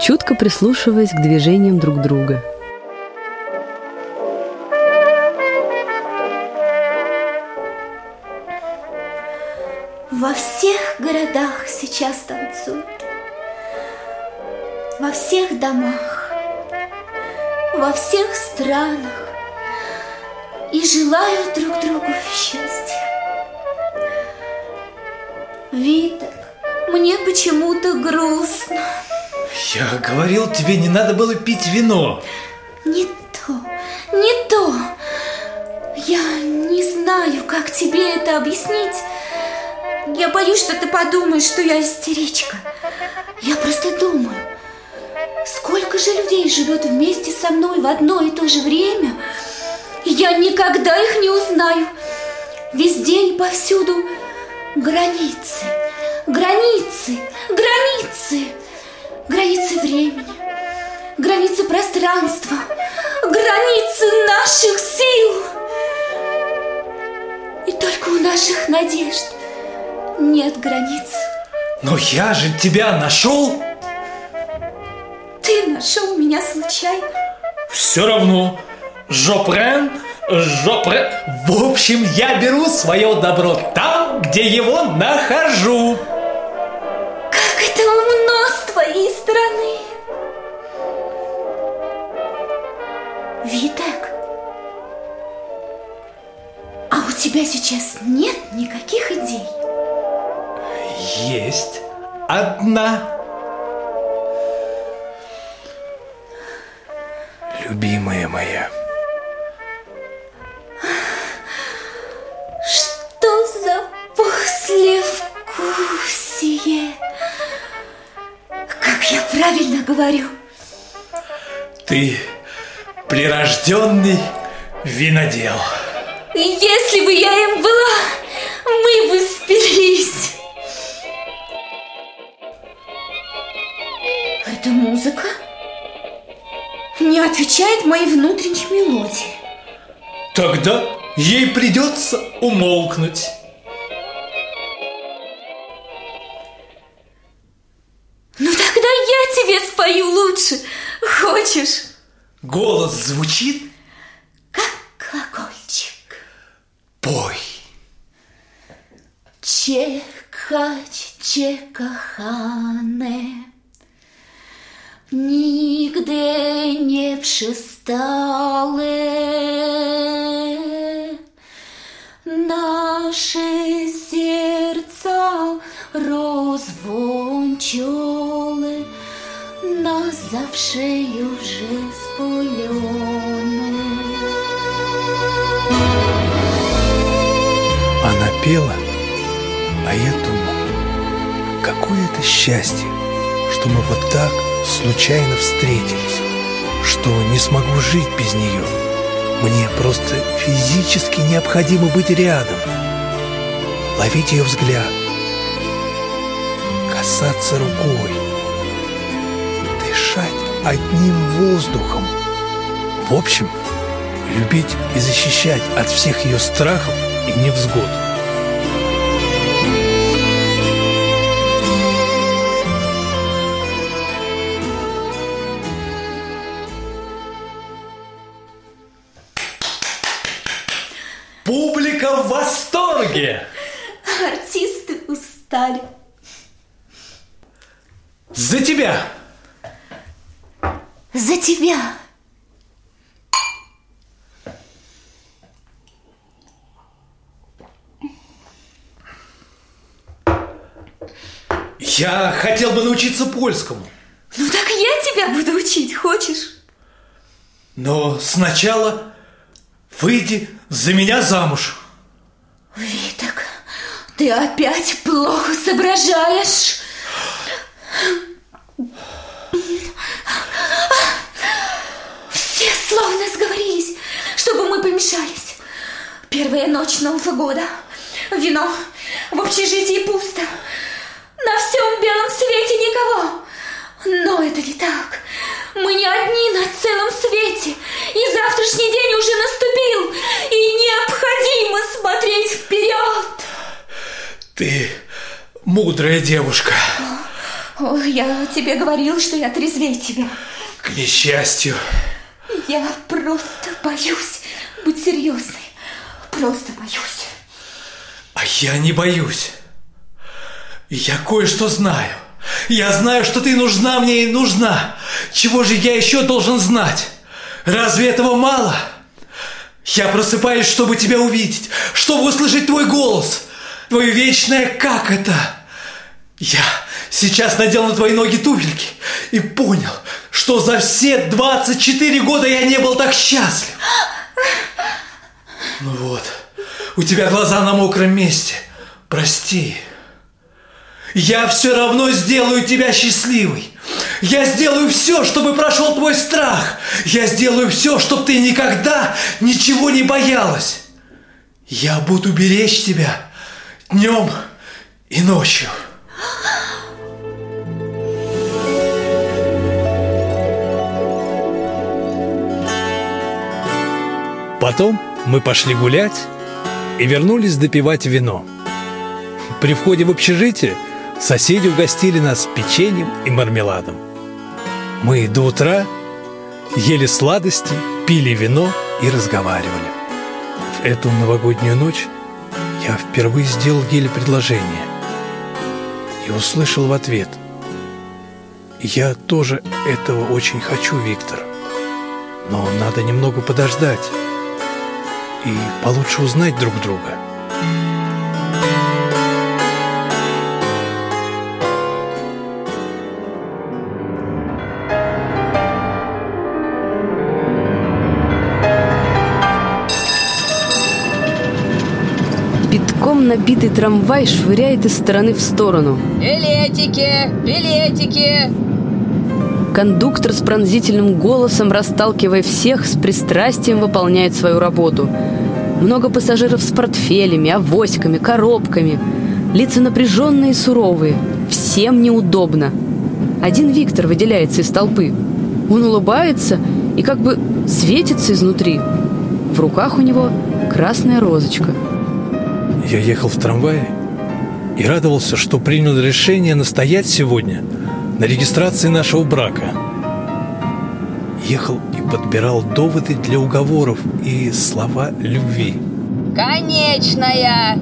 чутко прислушиваясь к движениям друг друга. Во всех городах сейчас танцуют. Во всех домах. Во всех странах. И желают друг другу счастья. Виток, мне почему-то грустно. Я говорил тебе, не надо было пить вино. Не то, не то. Я не знаю, как тебе это объяснить. Я боюсь, что ты подумаешь, что я истеричка. Я просто думаю, сколько же людей живет вместе со мной в одно и то же время, и я никогда их не узнаю. Везде и повсюду границы, границы, границы, границы времени, границы пространства, границы наших сил. И только у наших надежд нет границ. Но я же тебя нашел. Ты нашел меня случайно. Все равно. Жопрен, Жопрен. В общем, я беру свое добро там, где его нахожу. Это умно с твоей стороны. Витек, а у тебя сейчас нет никаких идей? Есть одна. Любимая моя. Что за послевкусие? Как я правильно говорю? Ты прирожденный винодел. Если бы я им была, мы бы спились. Эта музыка не отвечает моей внутренней мелодии. Тогда ей придется умолкнуть. Я тебе спою лучше. Хочешь? Голос звучит, Как колокольчик. пой. Чекать, чекахане. Nigdy nie przystały Serca rozwąciole Na zawsze już spolone Она пела, а я думал, какое это счастье, что мы вот так случайно встретились, что не смогу жить без нее. Мне просто физически необходимо быть рядом, ловить ее взгляд, касаться рукой, дышать одним воздухом. В общем, любить и защищать от всех ее страхов и невзгод. Публика в восторге! Артисты устали За тебя! За тебя Я хотел бы научиться польскому, Ну так я тебя буду учить, хочешь? но сначала выйди за меня замуж. Виток, ты опять плохо соображаешь. Все словно сговорились, чтобы мы помешались. Первая ночь Нового года. Вино В общежитии пусто. На всем белом свете никого Но это не так Мы не одни на целом свете И завтрашний день уже наступил И необходимо смотреть вперед Ты мудрая девушка. Ой, я тебе говорил, что я трезвее тебя К несчастью. Я просто боюсь быть серьезной Просто боюсь А я не боюсь. Я кое-что знаю. Я знаю, что ты нужна мне и нужна. Чего же я еще должен знать? Разве этого мало? Я просыпаюсь, чтобы тебя увидеть, чтобы услышать твой голос. Твое вечное «как это?». Я сейчас надел на твои ноги туфельки и понял, что за все 24 года я не был так счастлив. Ну вот, у тебя глаза на мокром месте. Прости. Я все равно сделаю тебя счастливой. Я сделаю все, чтобы прошел твой страх. Я сделаю все, чтобы ты никогда ничего не боялась. Я буду беречь тебя днем и ночью. Потом мы пошли гулять и вернулись допивать вино. При входе в общежитие соседи угостили нас печеньем и мармеладом. Мы до утра ели сладости, пили вино и разговаривали. В эту новогоднюю ночь я впервые сделал Еле предложение и услышал в ответ «Я тоже этого очень хочу, Виктор, но надо немного подождать» и получше узнать друг друга. Битком набитый трамвай швыряет из стороны в сторону. Билетики, билетики. Кондуктор с пронзительным голосом, расталкивая всех, с пристрастием выполняет свою работу. Много пассажиров с портфелями, авоськами, коробками. Лица напряженные и суровые. Всем неудобно. Один Виктор выделяется из толпы. Он улыбается и как бы светится изнутри. В руках у него красная розочка. Я ехал в трамвае и радовался, что принял решение настоять сегодня на регистрации нашего брака. Ехал и подбирал доводы для уговоров и слова любви. Конечная.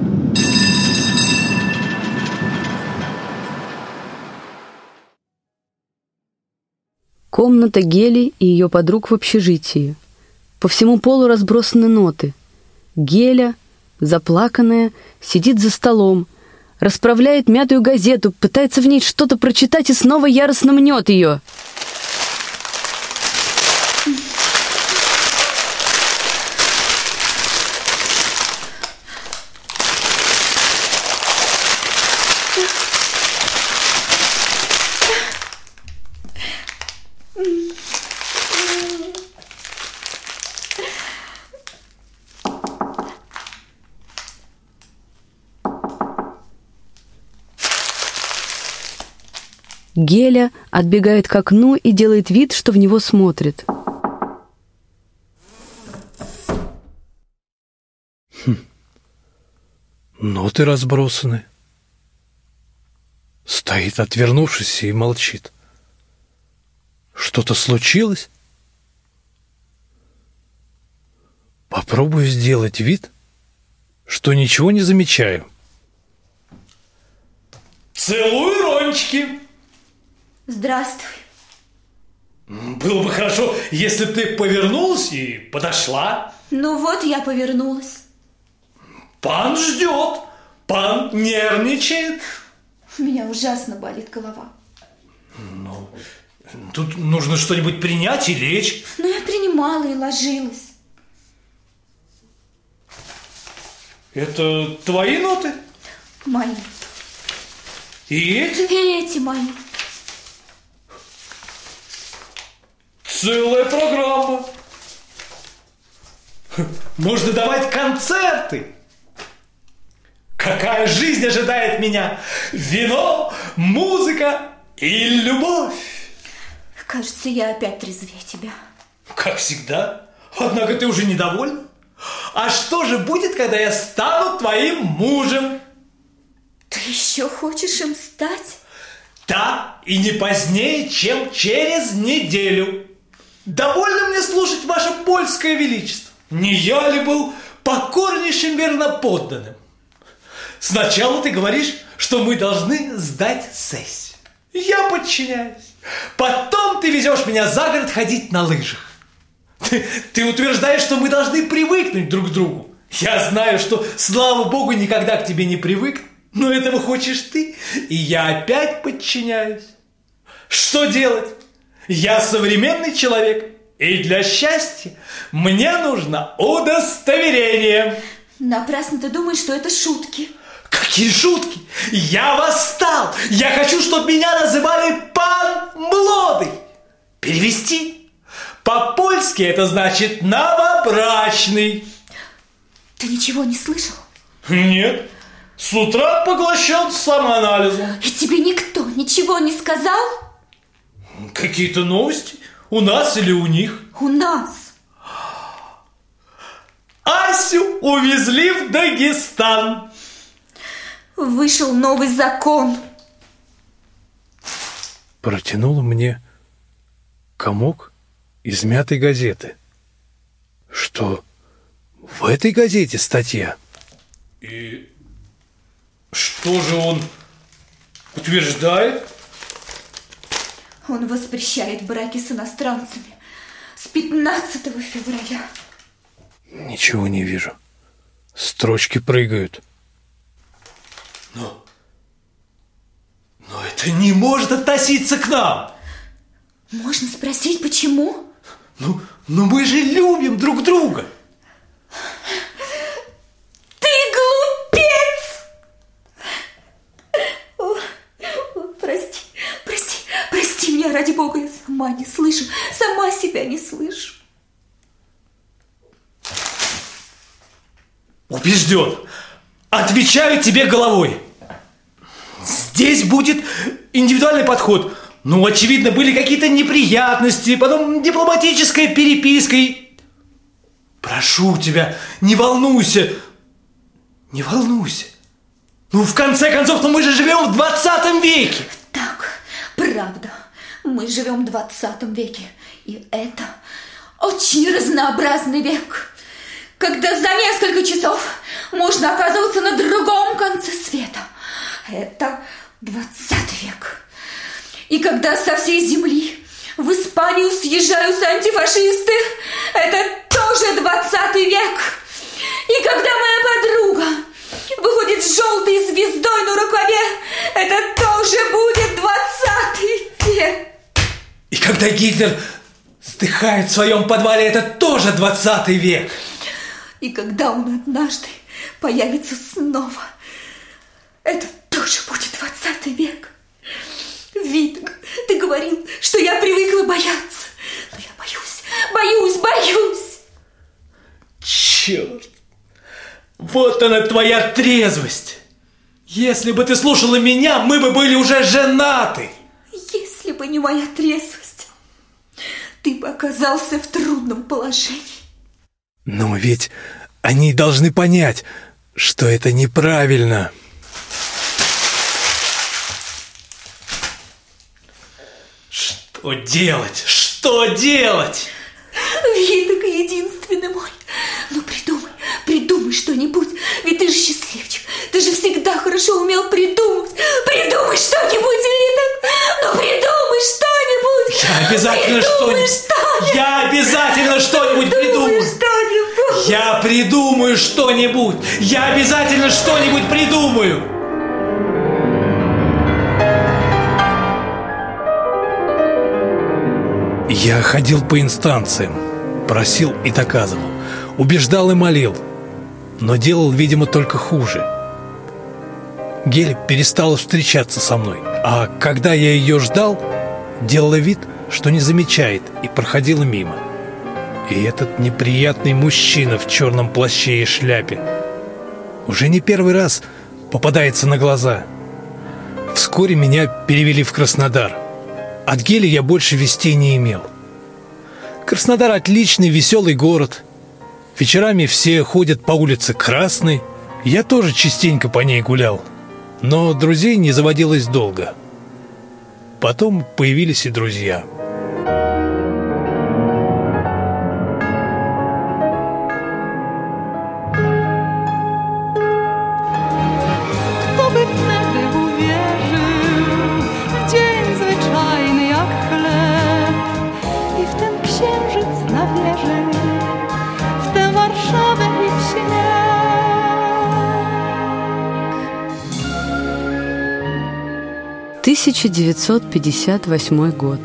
Комната Гели и ее подруг в общежитии. По всему полу разбросаны ноты. Геля, заплаканная, сидит за столом, расправляет мятую газету, пытается в ней что-то прочитать и снова яростно мнет ее. Геля отбегает к окну и делает вид, что в него смотрит. Ноты разбросаны. Стоит, отвернувшись, и молчит. Что-то случилось? Попробую сделать вид, что ничего не замечаю. Целую рончики. Здравствуй. Было бы хорошо, если бы ты повернулась и подошла. Ну вот я повернулась. Пан ждет, пан нервничает. У меня ужасно болит голова. Ну, тут нужно что-нибудь принять и лечь. Но я принимала и ложилась. Это твои ноты? Мои. И эти? И эти мои. Целая программа. Можно давать концерты. Какая жизнь ожидает меня? Вино, музыка и любовь. Кажется, я опять трезвее тебя. Как всегда. Однако ты уже недовольна. А что же будет, когда я стану твоим мужем? Ты еще хочешь им стать? Да, и не позднее, чем через неделю. Довольно мне слушать ваше польское величество. Не я ли был покорнейшим верноподданным? Сначала ты говоришь, что мы должны сдать сессию. Я подчиняюсь. Потом ты везешь меня за город ходить на лыжах. Ты, ты утверждаешь, что мы должны привыкнуть друг к другу. Я знаю, что, слава богу, никогда к тебе не привык, но этого хочешь ты, и я опять подчиняюсь. Что делать? Я современный человек, и для счастья мне нужно удостоверение. Напрасно ты думаешь, что это шутки. Какие шутки! Я восстал! Я хочу, чтобы меня называли пан Млодый! Перевести? По-польски это значит новобрачный. Ты ничего не слышал? Нет. С утра поглощен самоанализом. И тебе никто ничего не сказал? Какие-то новости? У нас или у них? У нас. Асю увезли в Дагестан. Вышел новый закон. Протянула мне комок измятой газеты. Что в этой газете статья? И что же он утверждает? Он воспрещает браки с иностранцами с 15 февраля. Ничего не вижу. Строчки прыгают. Но... Но это не может относиться к нам. Можно спросить, почему? Ну, ну мы же любим друг друга. Ты глупец! О, о, прости, прости, прости меня, ради бога, я сама не слышу, сама себя не слышу. Убежден. Отвечаю тебе головой. Здесь будет индивидуальный подход. Ну, очевидно, были какие-то неприятности, потом дипломатическая переписка и... Прошу тебя, не волнуйся. Не волнуйся. Ну, в конце концов, ну мы же живем в 20 веке. Так, правда, мы живем в 20 веке, и это очень разнообразный век, когда за несколько часов можно оказываться на другом конце света. Это 20 век. И когда со всей земли В Испанию съезжаются антифашисты. Это тоже 20 век. И когда моя подруга выходит с желтой звездой на рукаве, это тоже будет 20 век. Когда Гитлер вздыхает в своем подвале, это тоже 20 век. И когда он однажды появится снова, это тоже будет 20 век. Виток, ты говорил, что я привыкла бояться. Но я боюсь, боюсь, боюсь. Черт! Вот она твоя трезвость! Если бы ты слушала меня, мы бы были уже женаты! Если бы не моя трезвость, ты бы оказался в трудном положении. Но ведь они должны понять, что это неправильно. Что делать? Что делать? Виток единственный мой. Ну, придумай, придумай что-нибудь. Ведь ты же счастливчик. Ты же всегда хорошо умел придумать. Придумай что-нибудь, Виток. Ну, придумай что-нибудь. Я обязательно что-нибудь... Я обязательно что-нибудь придумаю. Я придумаю что-нибудь. Я обязательно что-нибудь придумаю. Я ходил по инстанциям, просил и доказывал, убеждал и молил, но делал, видимо, только хуже. Гель перестала встречаться со мной, а когда я ее ждал, делала вид, что не замечает и проходила мимо. И этот неприятный мужчина в черном плаще и шляпе уже не первый раз попадается на глаза. Вскоре меня перевели в Краснодар. От Гели я больше вестей не имел. Краснодар отличный, веселый город. Вечерами все ходят по улице Красной. Я тоже частенько по ней гулял. Но друзей не заводилось долго. Потом появились и друзья. 1958 год.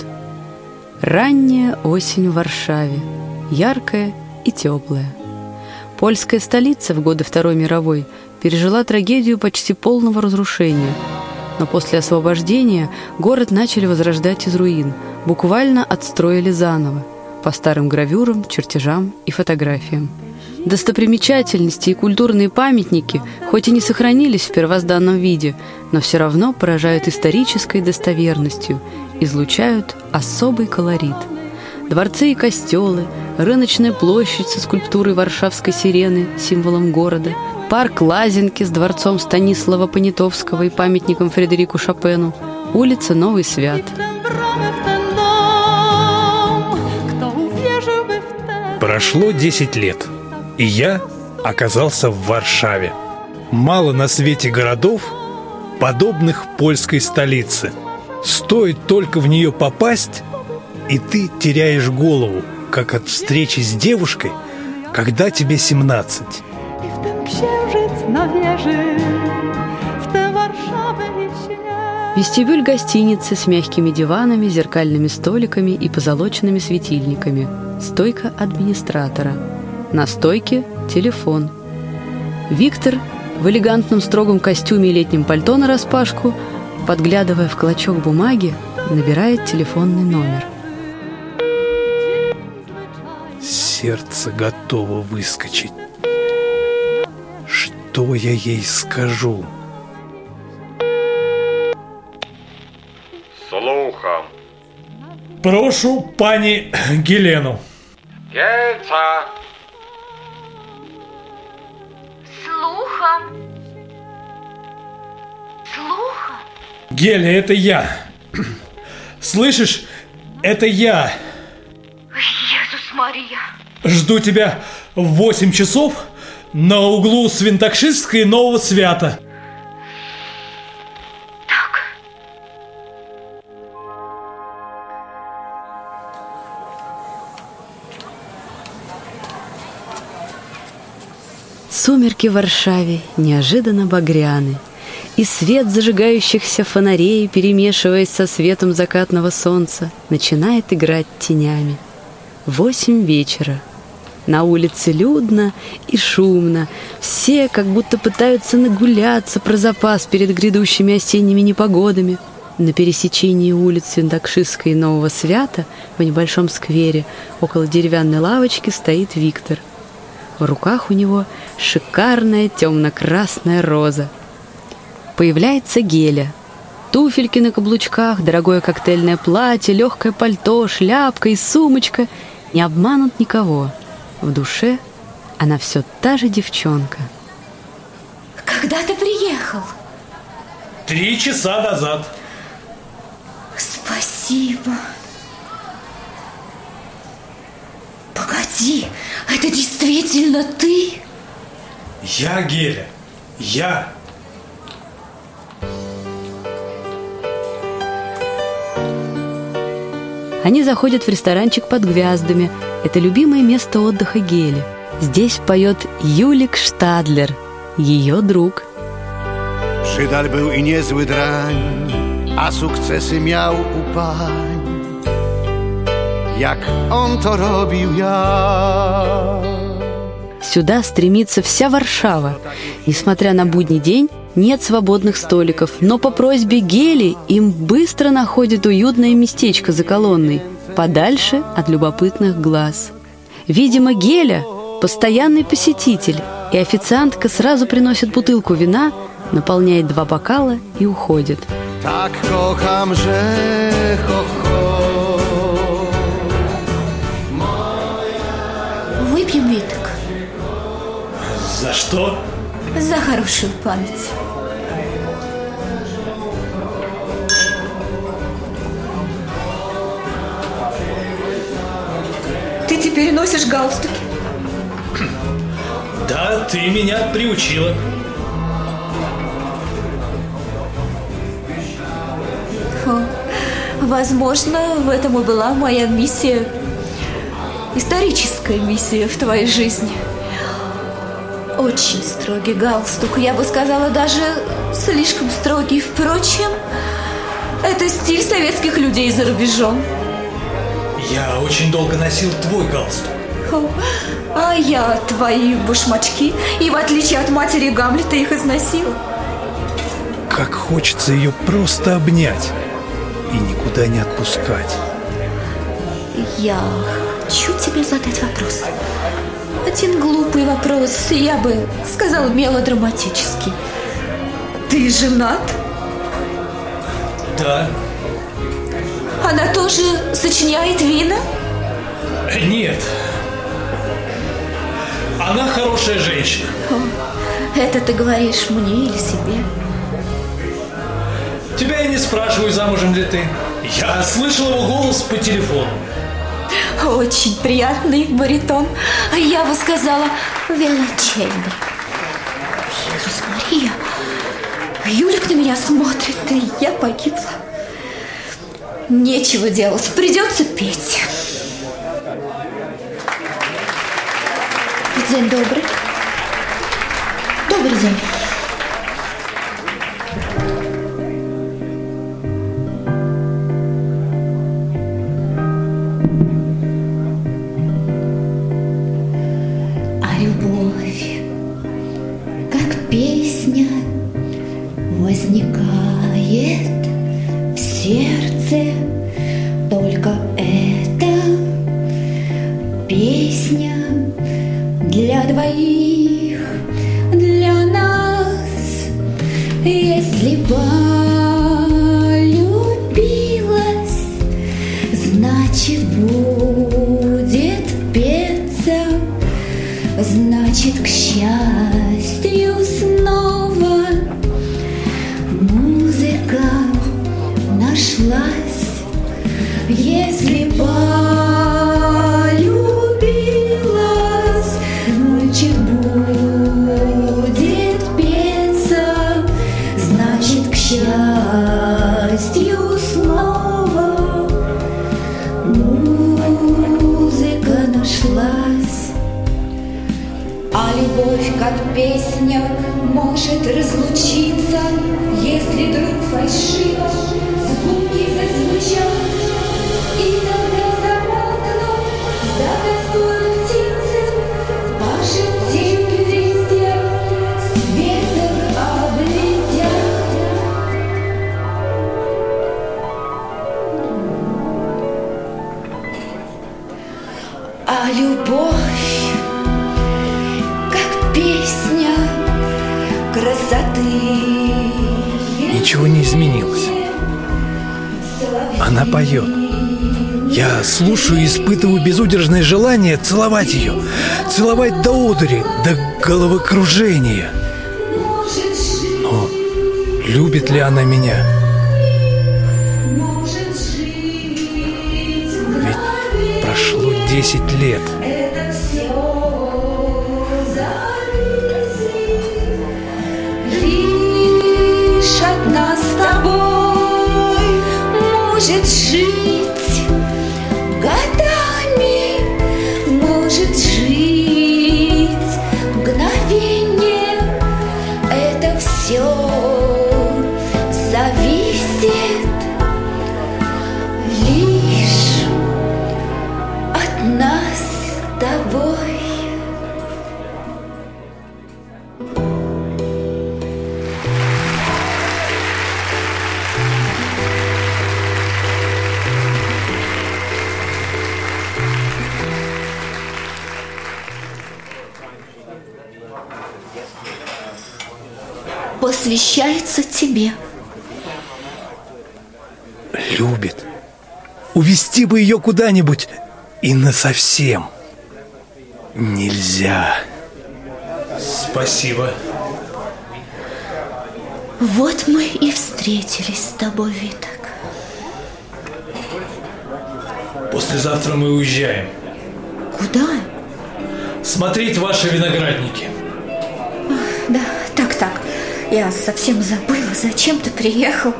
Ранняя осень в Варшаве, яркая и теплая. Польская столица в годы Второй мировой пережила трагедию почти полного разрушения. Но после освобождения город начали возрождать из руин, буквально отстроили заново, по старым гравюрам, чертежам и фотографиям. Достопримечательности и культурные памятники хоть и не сохранились в первозданном виде, но все равно поражают исторической достоверностью, излучают особый колорит. Дворцы и костелы, рыночная площадь со скульптурой варшавской сирены, символом города, парк Лазинки с дворцом Станислава Понятовского и памятником Фредерику Шопену, улица Новый Свят. Прошло 10 лет, и я оказался в Варшаве. Мало на свете городов, подобных польской столице. Стоит только в нее попасть, и ты теряешь голову, как от встречи с девушкой, когда тебе 17. I w ten księżyc Warszawę i w śnieg. Вестибюль гостиницы с мягкими диванами, зеркальными столиками и позолоченными светильниками. Стойка администратора. На стойке телефон. Виктор в элегантном строгом костюме и летнем пальто нараспашку, подглядывая в клочок бумаги, набирает телефонный номер. Сердце готово выскочить. Что я ей скажу? Слухом. Прошу пани Гелену. Гельца. Слухом. Слухом. Геля, это я. Слышишь? Это я. Иисус Мария. Жду тебя в 8 часов на углу Свинтакшистской и Нового Свята. Сумерки в Варшаве неожиданно багряны, и свет зажигающихся фонарей, перемешиваясь со светом закатного солнца, начинает играть тенями. Восемь вечера. На улице людно и шумно. Все как будто пытаются нагуляться про запас перед грядущими осенними непогодами. На пересечении улиц Виндакшиска и Нового Свята в небольшом сквере около деревянной лавочки стоит Виктор. В руках у него шикарная темно-красная роза. Появляется Геля. Туфельки на каблучках, дорогое коктейльное платье, легкое пальто, шляпка и сумочка не обманут никого. В душе она все та же девчонка. Когда ты приехал? Три часа назад. Спасибо. Погоди, это действительно ты? Я Геля. Я. Они заходят в ресторанчик под гвяздами. Это любимое место отдыха Гели. Здесь поет Юлик Штадлер, ее друг. Żydal był i niezły drań, a sukcesy miał u pań. Jak on to robił ja. Сюда стремится вся Варшава. Несмотря на будний день, нет свободных столиков, но по просьбе Гели им быстро находят уютное местечко за колонной, подальше от любопытных глаз. Видимо, Геля – постоянный посетитель, и официантка сразу приносит бутылку вина, наполняет два бокала и уходит. Tak kocham, że ho, За что? за хорошую память. Ты теперь носишь галстуки? Да, ты меня приучила. О, Возможно, в этом и была моя миссия. Историческая миссия в твоей жизни. Очень строгий галстук, я бы сказала, даже слишком строгий. Впрочем, это стиль советских людей за рубежом. Я очень долго носил твой галстук. О, А я твои башмачки, и в отличие от матери Гамлета их износила. Как хочется ее просто обнять и никуда не отпускать. Я хочу тебе задать вопрос. Один глупый вопрос, я бы сказала мелодраматический. Ты женат? Да. Она тоже сочиняет вина? Нет. Она хорошая женщина. Это ты говоришь мне или себе? Тебя я не спрашиваю, замужем ли ты. Я слышал его голос по телефону. Очень приятный баритон. А Я бы сказала, величайный. Иисус Мария, Юлик на меня смотрит, и я погибла. Нечего делать, придется петь. День добрый. Добрый день. Для двоих, для нас. Если полюбилась, Ничего не изменилось. Она поет. Я слушаю и испытываю безудержное желание целовать ее. Целовать до одури, до головокружения. Но любит ли она меня? Ведь прошло 10 лет. Посвящается тебе. Любит. Увести бы ее куда-нибудь и насовсем. Нельзя. Спасибо. Вот мы и встретились с тобой, Виток. Послезавтра мы уезжаем. Куда? Смотреть ваши виноградники. Я совсем забыла, зачем ты приехал.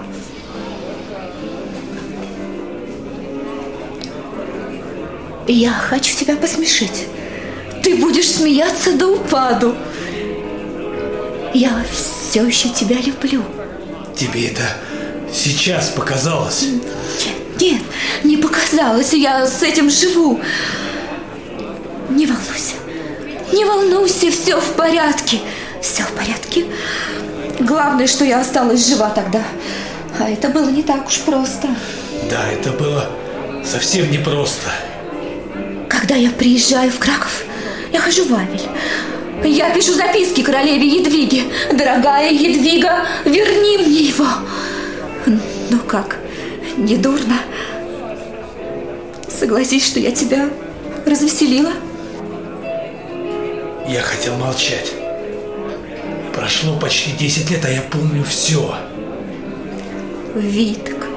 Я хочу тебя посмешить. Ты будешь смеяться до упаду. Я все еще тебя люблю. Тебе это сейчас показалось. Нет, не показалось, я с этим живу. Не волнуйся, не волнуйся, все в порядке. Все в порядке. Главное, что я осталась жива тогда. А это было не так уж просто. Да, это было совсем непросто. Когда я приезжаю в Краков, я хожу в Авель. Я пишу записки королеве Едвиге. Дорогая Едвига, верни мне его. Ну как, не дурно? Согласись, что я тебя развеселила? Я хотел молчать. Прошло почти 10 лет, а я помню все. Виток,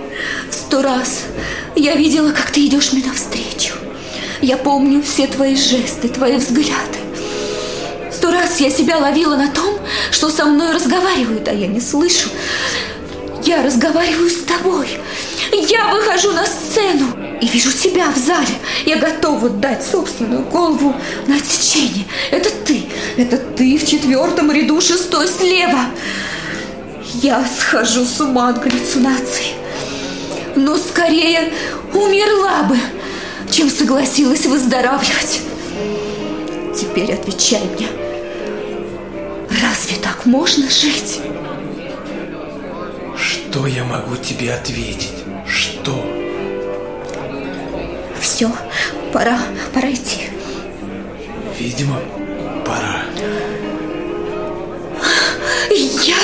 сто раз я видела, как ты идешь мне навстречу. Я помню все твои жесты, твои взгляды. Сто раз я себя ловила на том, что со мной разговаривают, а я не слышу. Я разговариваю с тобой. Я выхожу на сцену и вижу тебя в зале. Я готова дать собственную голову на отсечение. Это ты, это ты в четвертом ряду шестой слева. Я схожу с ума от галлюцинаций. Но скорее умерла бы, чем согласилась выздоравливать. Теперь отвечай мне. Разве так можно жить? Что я могу тебе ответить? Что? Все, пора, пора идти. Видимо, пора. Я,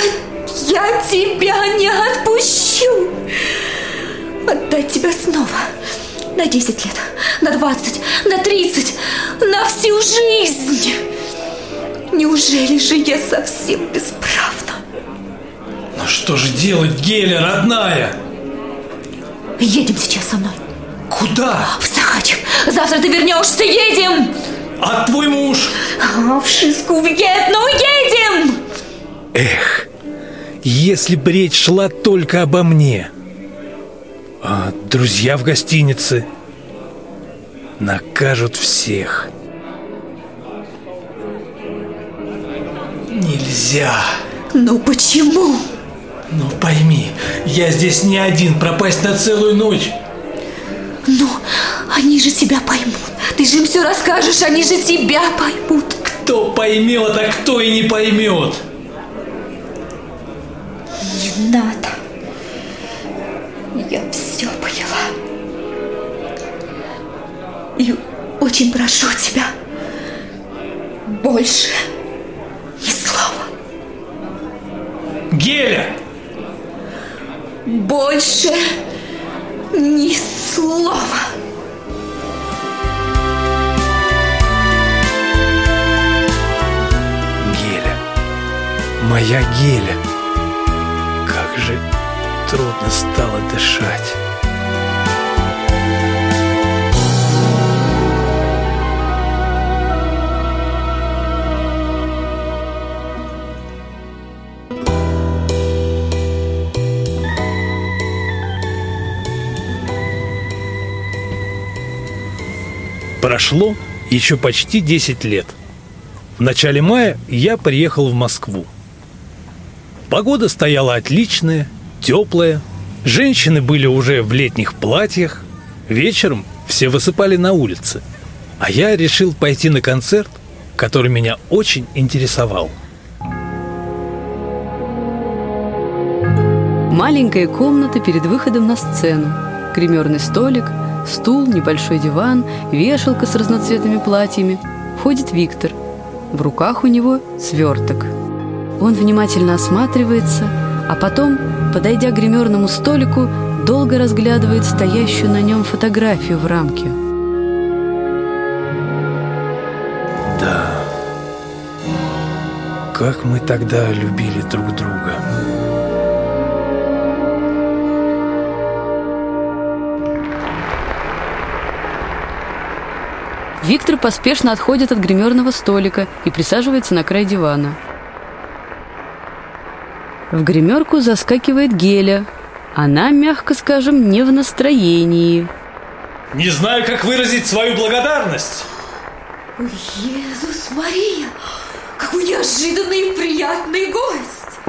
я тебя не отпущу. Отдать тебя снова. На 10 лет, на 20, на 30, на всю жизнь. Неужели же я совсем бесправна? Но что же делать, Геля, родная? Едем сейчас со мной. Куда? В Сахачев. Завтра ты вернешься. Едем. А твой муж? А, в Шиску, в Етну. Едем. Эх, если бы речь шла только обо мне. А друзья в гостинице накажут всех. Нельзя. Ну почему? Ну пойми, я здесь не один, пропасть на целую ночь. Ну, они же тебя поймут. Ты же им все расскажешь, они же тебя поймут. Кто поймет, а кто и не поймет. Не надо. Я все поняла. И очень прошу тебя, больше ни слова. Геля! Больше ни слова. Геля. Моя Геля. Как же трудно стало дышать. Прошло еще почти 10 лет. В начале мая я приехал в Москву. Погода стояла отличная, теплая. Женщины были уже в летних платьях. Вечером все высыпали на улице. А я решил пойти на концерт, который меня очень интересовал. Маленькая комната перед выходом на сцену. Гримерный столик, стул, небольшой диван, вешалка с разноцветными платьями. Входит Виктор. В руках у него сверток. Он внимательно осматривается, а потом, подойдя к гримерному столику, долго разглядывает стоящую на нем фотографию в рамке. Да. Как мы тогда любили друг друга. Виктор поспешно отходит от гримерного столика и присаживается на край дивана. В гримерку заскакивает Геля. Она, мягко скажем, не в настроении. Не знаю, как выразить свою благодарность. Ой, Иисус Мария, какой неожиданный и приятный гость.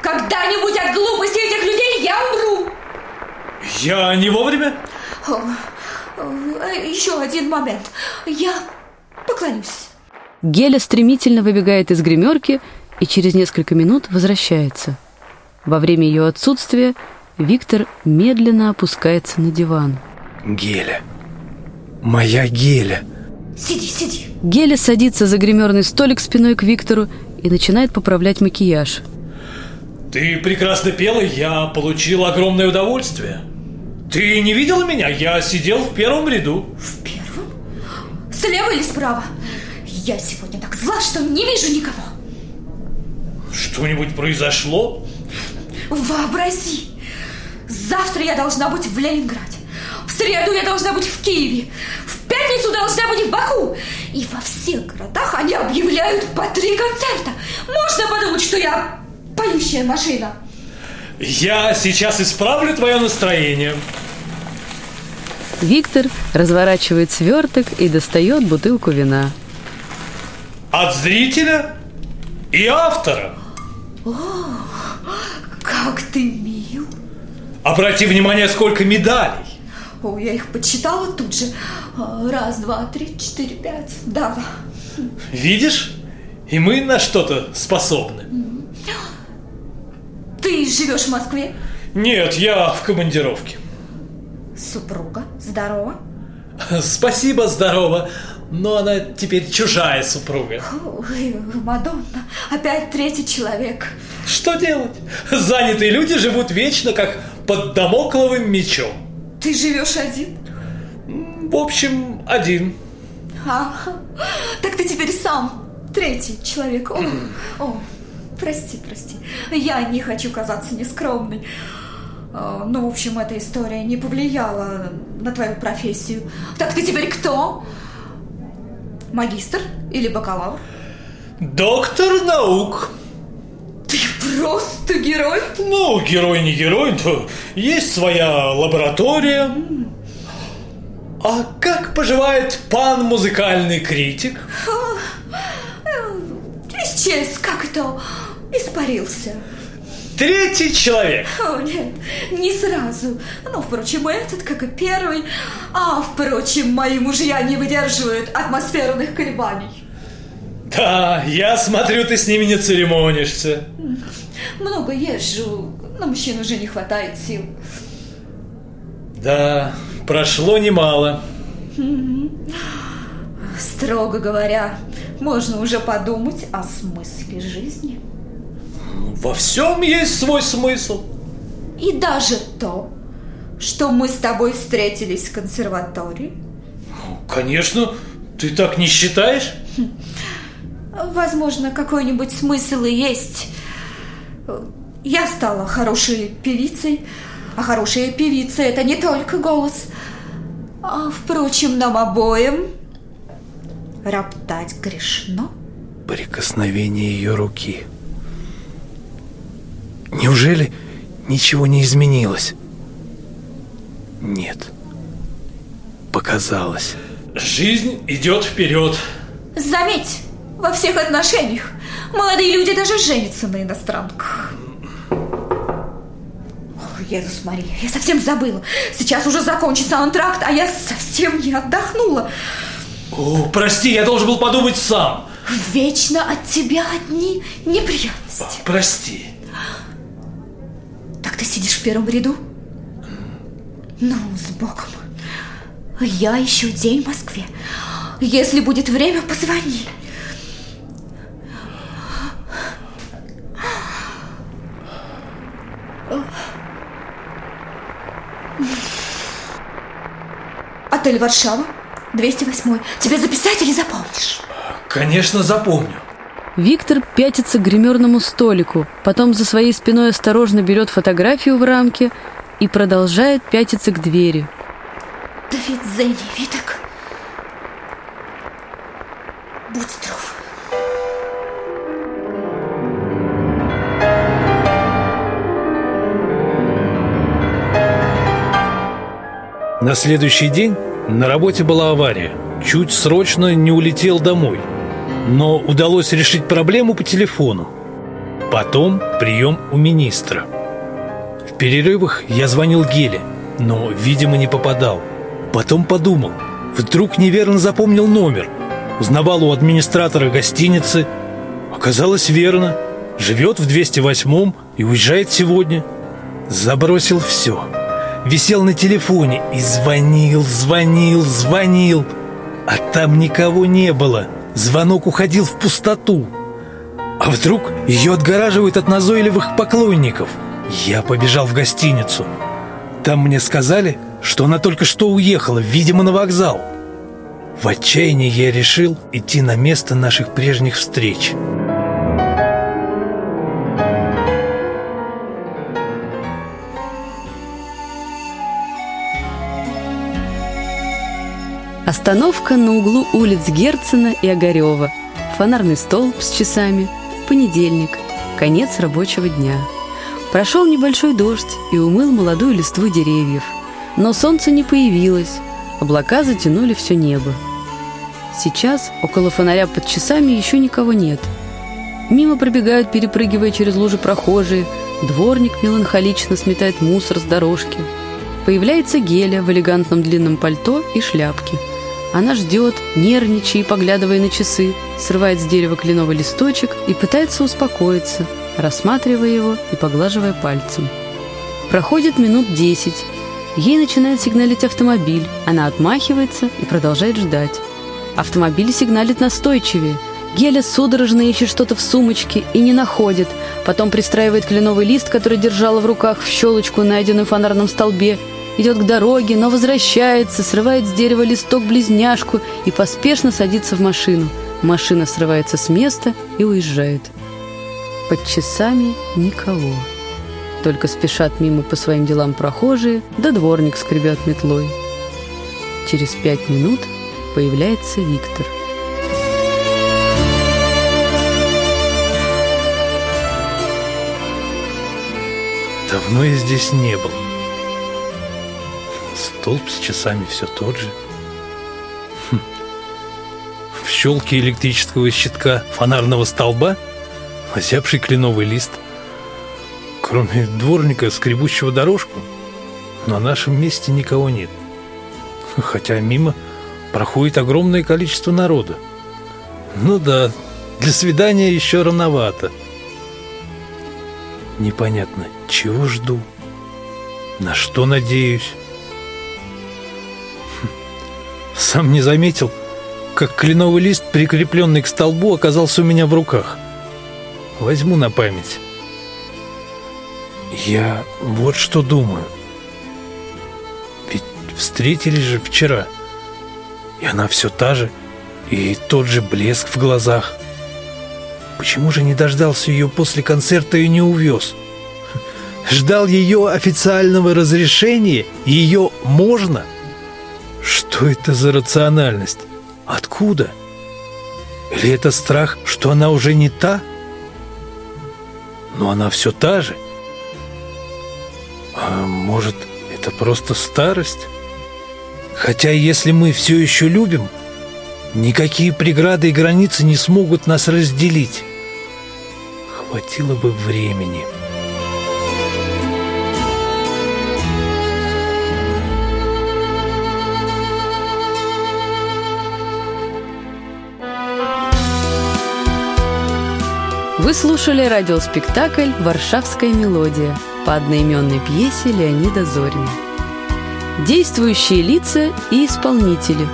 Когда-нибудь от глупости этих людей я умру. Я не вовремя? О, о, еще один момент. Я поклонюсь. Геля стремительно выбегает из гримерки и через несколько минут возвращается. Во время ее отсутствия Виктор медленно опускается на диван. Геля. Моя Геля. Сиди, сиди. Геля садится за гримерный столик спиной к Виктору и начинает поправлять макияж. Ты прекрасно пела, я получил огромное удовольствие. Ты не видела меня? Я сидел в первом ряду. В первом? Слева или справа? Я сегодня так зла, что не вижу никого. Что-нибудь произошло? Вообрази! Завтра я должна быть в Ленинграде. В среду я должна быть в Киеве. В пятницу должна быть в Баку. И во всех городах они объявляют по три концерта. Можно подумать, что я поющая машина. Я сейчас исправлю твое настроение. Виктор разворачивает сверток и достает бутылку вина. От зрителя и автора. О, как ты мил. Обрати внимание, сколько медалей. О, я их подсчитала тут же. А, Раз, два, три, четыре, пять. Да. Видишь? И мы на что-то способны. Ты живешь в Москве? Нет, я в командировке. Супруга? Здорово? Спасибо, здорово. Но она теперь чужая супруга. Ой, Мадонна, опять третий человек. Что делать? Занятые люди живут вечно, как под домокловым мечом. Ты живешь один? В общем, один. А, так ты теперь сам третий человек. О, о, прости, прости. Я не хочу казаться нескромной. А, Ну, в общем, эта история не повлияла на твою профессию. Так ты теперь кто? Магистр или бакалавр? Доктор наук. Ты просто герой. Ну, герой не герой, то есть своя лаборатория. А как поживает пан музыкальный критик? Э, исчез как-то, испарился. Третий человек. О, нет, не сразу. Ну, впрочем, этот, как и первый. А, впрочем, мои мужья не выдерживают атмосферных колебаний. Да, я смотрю, ты с ними не церемонишься. Много езжу, на мужчин уже не хватает сил. Да, прошло немало. Строго говоря, можно уже подумать о смысле жизни. Во всем есть свой смысл. И даже то, что мы с тобой встретились в консерватории. Конечно, ты так не считаешь? Возможно, какой-нибудь смысл и есть. Я стала хорошей певицей, а хорошая певица – это не только голос. А, впрочем, нам обоим роптать грешно. Прикосновение ее руки. Неужели ничего не изменилось? Нет. Показалось. Жизнь идет вперед. Заметь, во всех отношениях молодые люди даже женятся на иностранках. О, Иисус Мария, я совсем забыла. Сейчас уже закончится антракт, а я совсем не отдохнула. О, прости, я должен был подумать сам. Вечно от тебя одни неприятности. Прости. Ты сидишь в первом ряду? Ну, с Богом. Я еще день в Москве. Если будет время, позвони. Отель Варшава, 208. Тебе записать или запомнишь? Конечно, запомню. Виктор пятится к гримерному столику, потом за своей спиной осторожно берет фотографию в рамке и продолжает пятиться к двери. Давид Зенни, Виток. Будь здоров. На следующий день на работе была авария. Чуть срочно не улетел домой. Но удалось решить проблему по телефону. Потом прием у министра. В перерывах я звонил Геле, но, видимо, не попадал. Потом подумал, вдруг неверно запомнил номер. Узнавал у администратора гостиницы. Оказалось верно. Живет в 208-м и уезжает сегодня. Забросил все. Висел на телефоне и звонил, звонил, звонил. А там никого не было. Звонок уходил в пустоту. А вдруг ее отгораживают от назойливых поклонников? Я побежал в гостиницу. Там мне сказали, что она только что уехала, видимо, на вокзал. В отчаянии я решил идти на место наших прежних встреч. Остановка на углу улиц Герцена и Огарева. Фонарный столб с часами. Понедельник. Конец рабочего дня. Прошел небольшой дождь и умыл молодую листву деревьев. Но солнце не появилось. Облака затянули все небо. Сейчас около фонаря под часами еще никого нет. Мимо пробегают, перепрыгивая через лужи прохожие. Дворник меланхолично сметает мусор с дорожки. Появляется Геля в элегантном длинном пальто и шляпке. Она ждет, нервничая и поглядывая на часы, срывает с дерева кленовый листочек и пытается успокоиться, рассматривая его и поглаживая пальцем. Проходит минут десять. Ей начинает сигналить автомобиль. Она отмахивается и продолжает ждать. Автомобиль сигналит настойчивее. Геля судорожно ищет что-то в сумочке и не находит. Потом пристраивает кленовый лист, который держала в руках, в щелочку, найденную в фонарном столбе. Идет к дороге, но возвращается, срывает с дерева листок-близняшку и поспешно садится в машину. Машина срывается с места и уезжает. Под часами никого. Только спешат мимо по своим делам прохожие, да дворник скребет метлой. Через пять минут появляется Виктор. Давно я здесь не был. Столб с часами все тот же. Хм. в щелке электрического щитка фонарного столба озябший кленовый лист. Кроме дворника, скребущего дорожку, на нашем месте никого нет. Хотя мимо проходит огромное количество народа. Ну да, для свидания еще рановато. Непонятно, чего жду, на что надеюсь. Сам не заметил, как кленовый лист, прикрепленный к столбу, оказался у меня в руках. Возьму на память. Я вот что думаю. Ведь встретились же вчера. И она все та же, и тот же блеск в глазах. Почему же не дождался ее после концерта и не увез? Ждал ее официального разрешения, ее можно? Что это за рациональность? Откуда? Или это страх, что она уже не та? Но она все та же. А может, это просто старость? Хотя если мы все еще любим, никакие преграды и границы не смогут нас разделить. Хватило бы времени. Вы слушали радиоспектакль «Варшавская мелодия» по одноименной пьесе Леонида Зорина. Действующие лица и исполнители.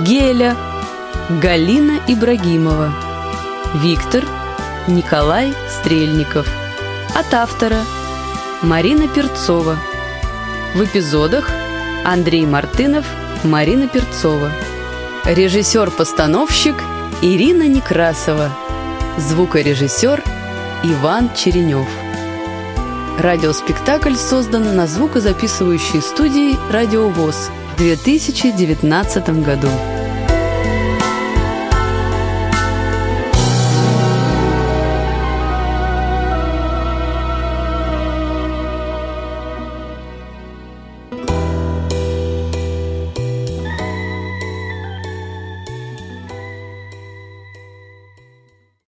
Геля, Галина Ибрагимова, Виктор, Николай Стрельников. От автора Марина Перцова. В эпизодах Андрей Мартынов, Марина Перцова. Режиссер-постановщик Ирина Некрасова. Звукорежиссер Иван Черенев. Радиоспектакль создан на звукозаписывающей студии «Радиовоз» в 2019 году.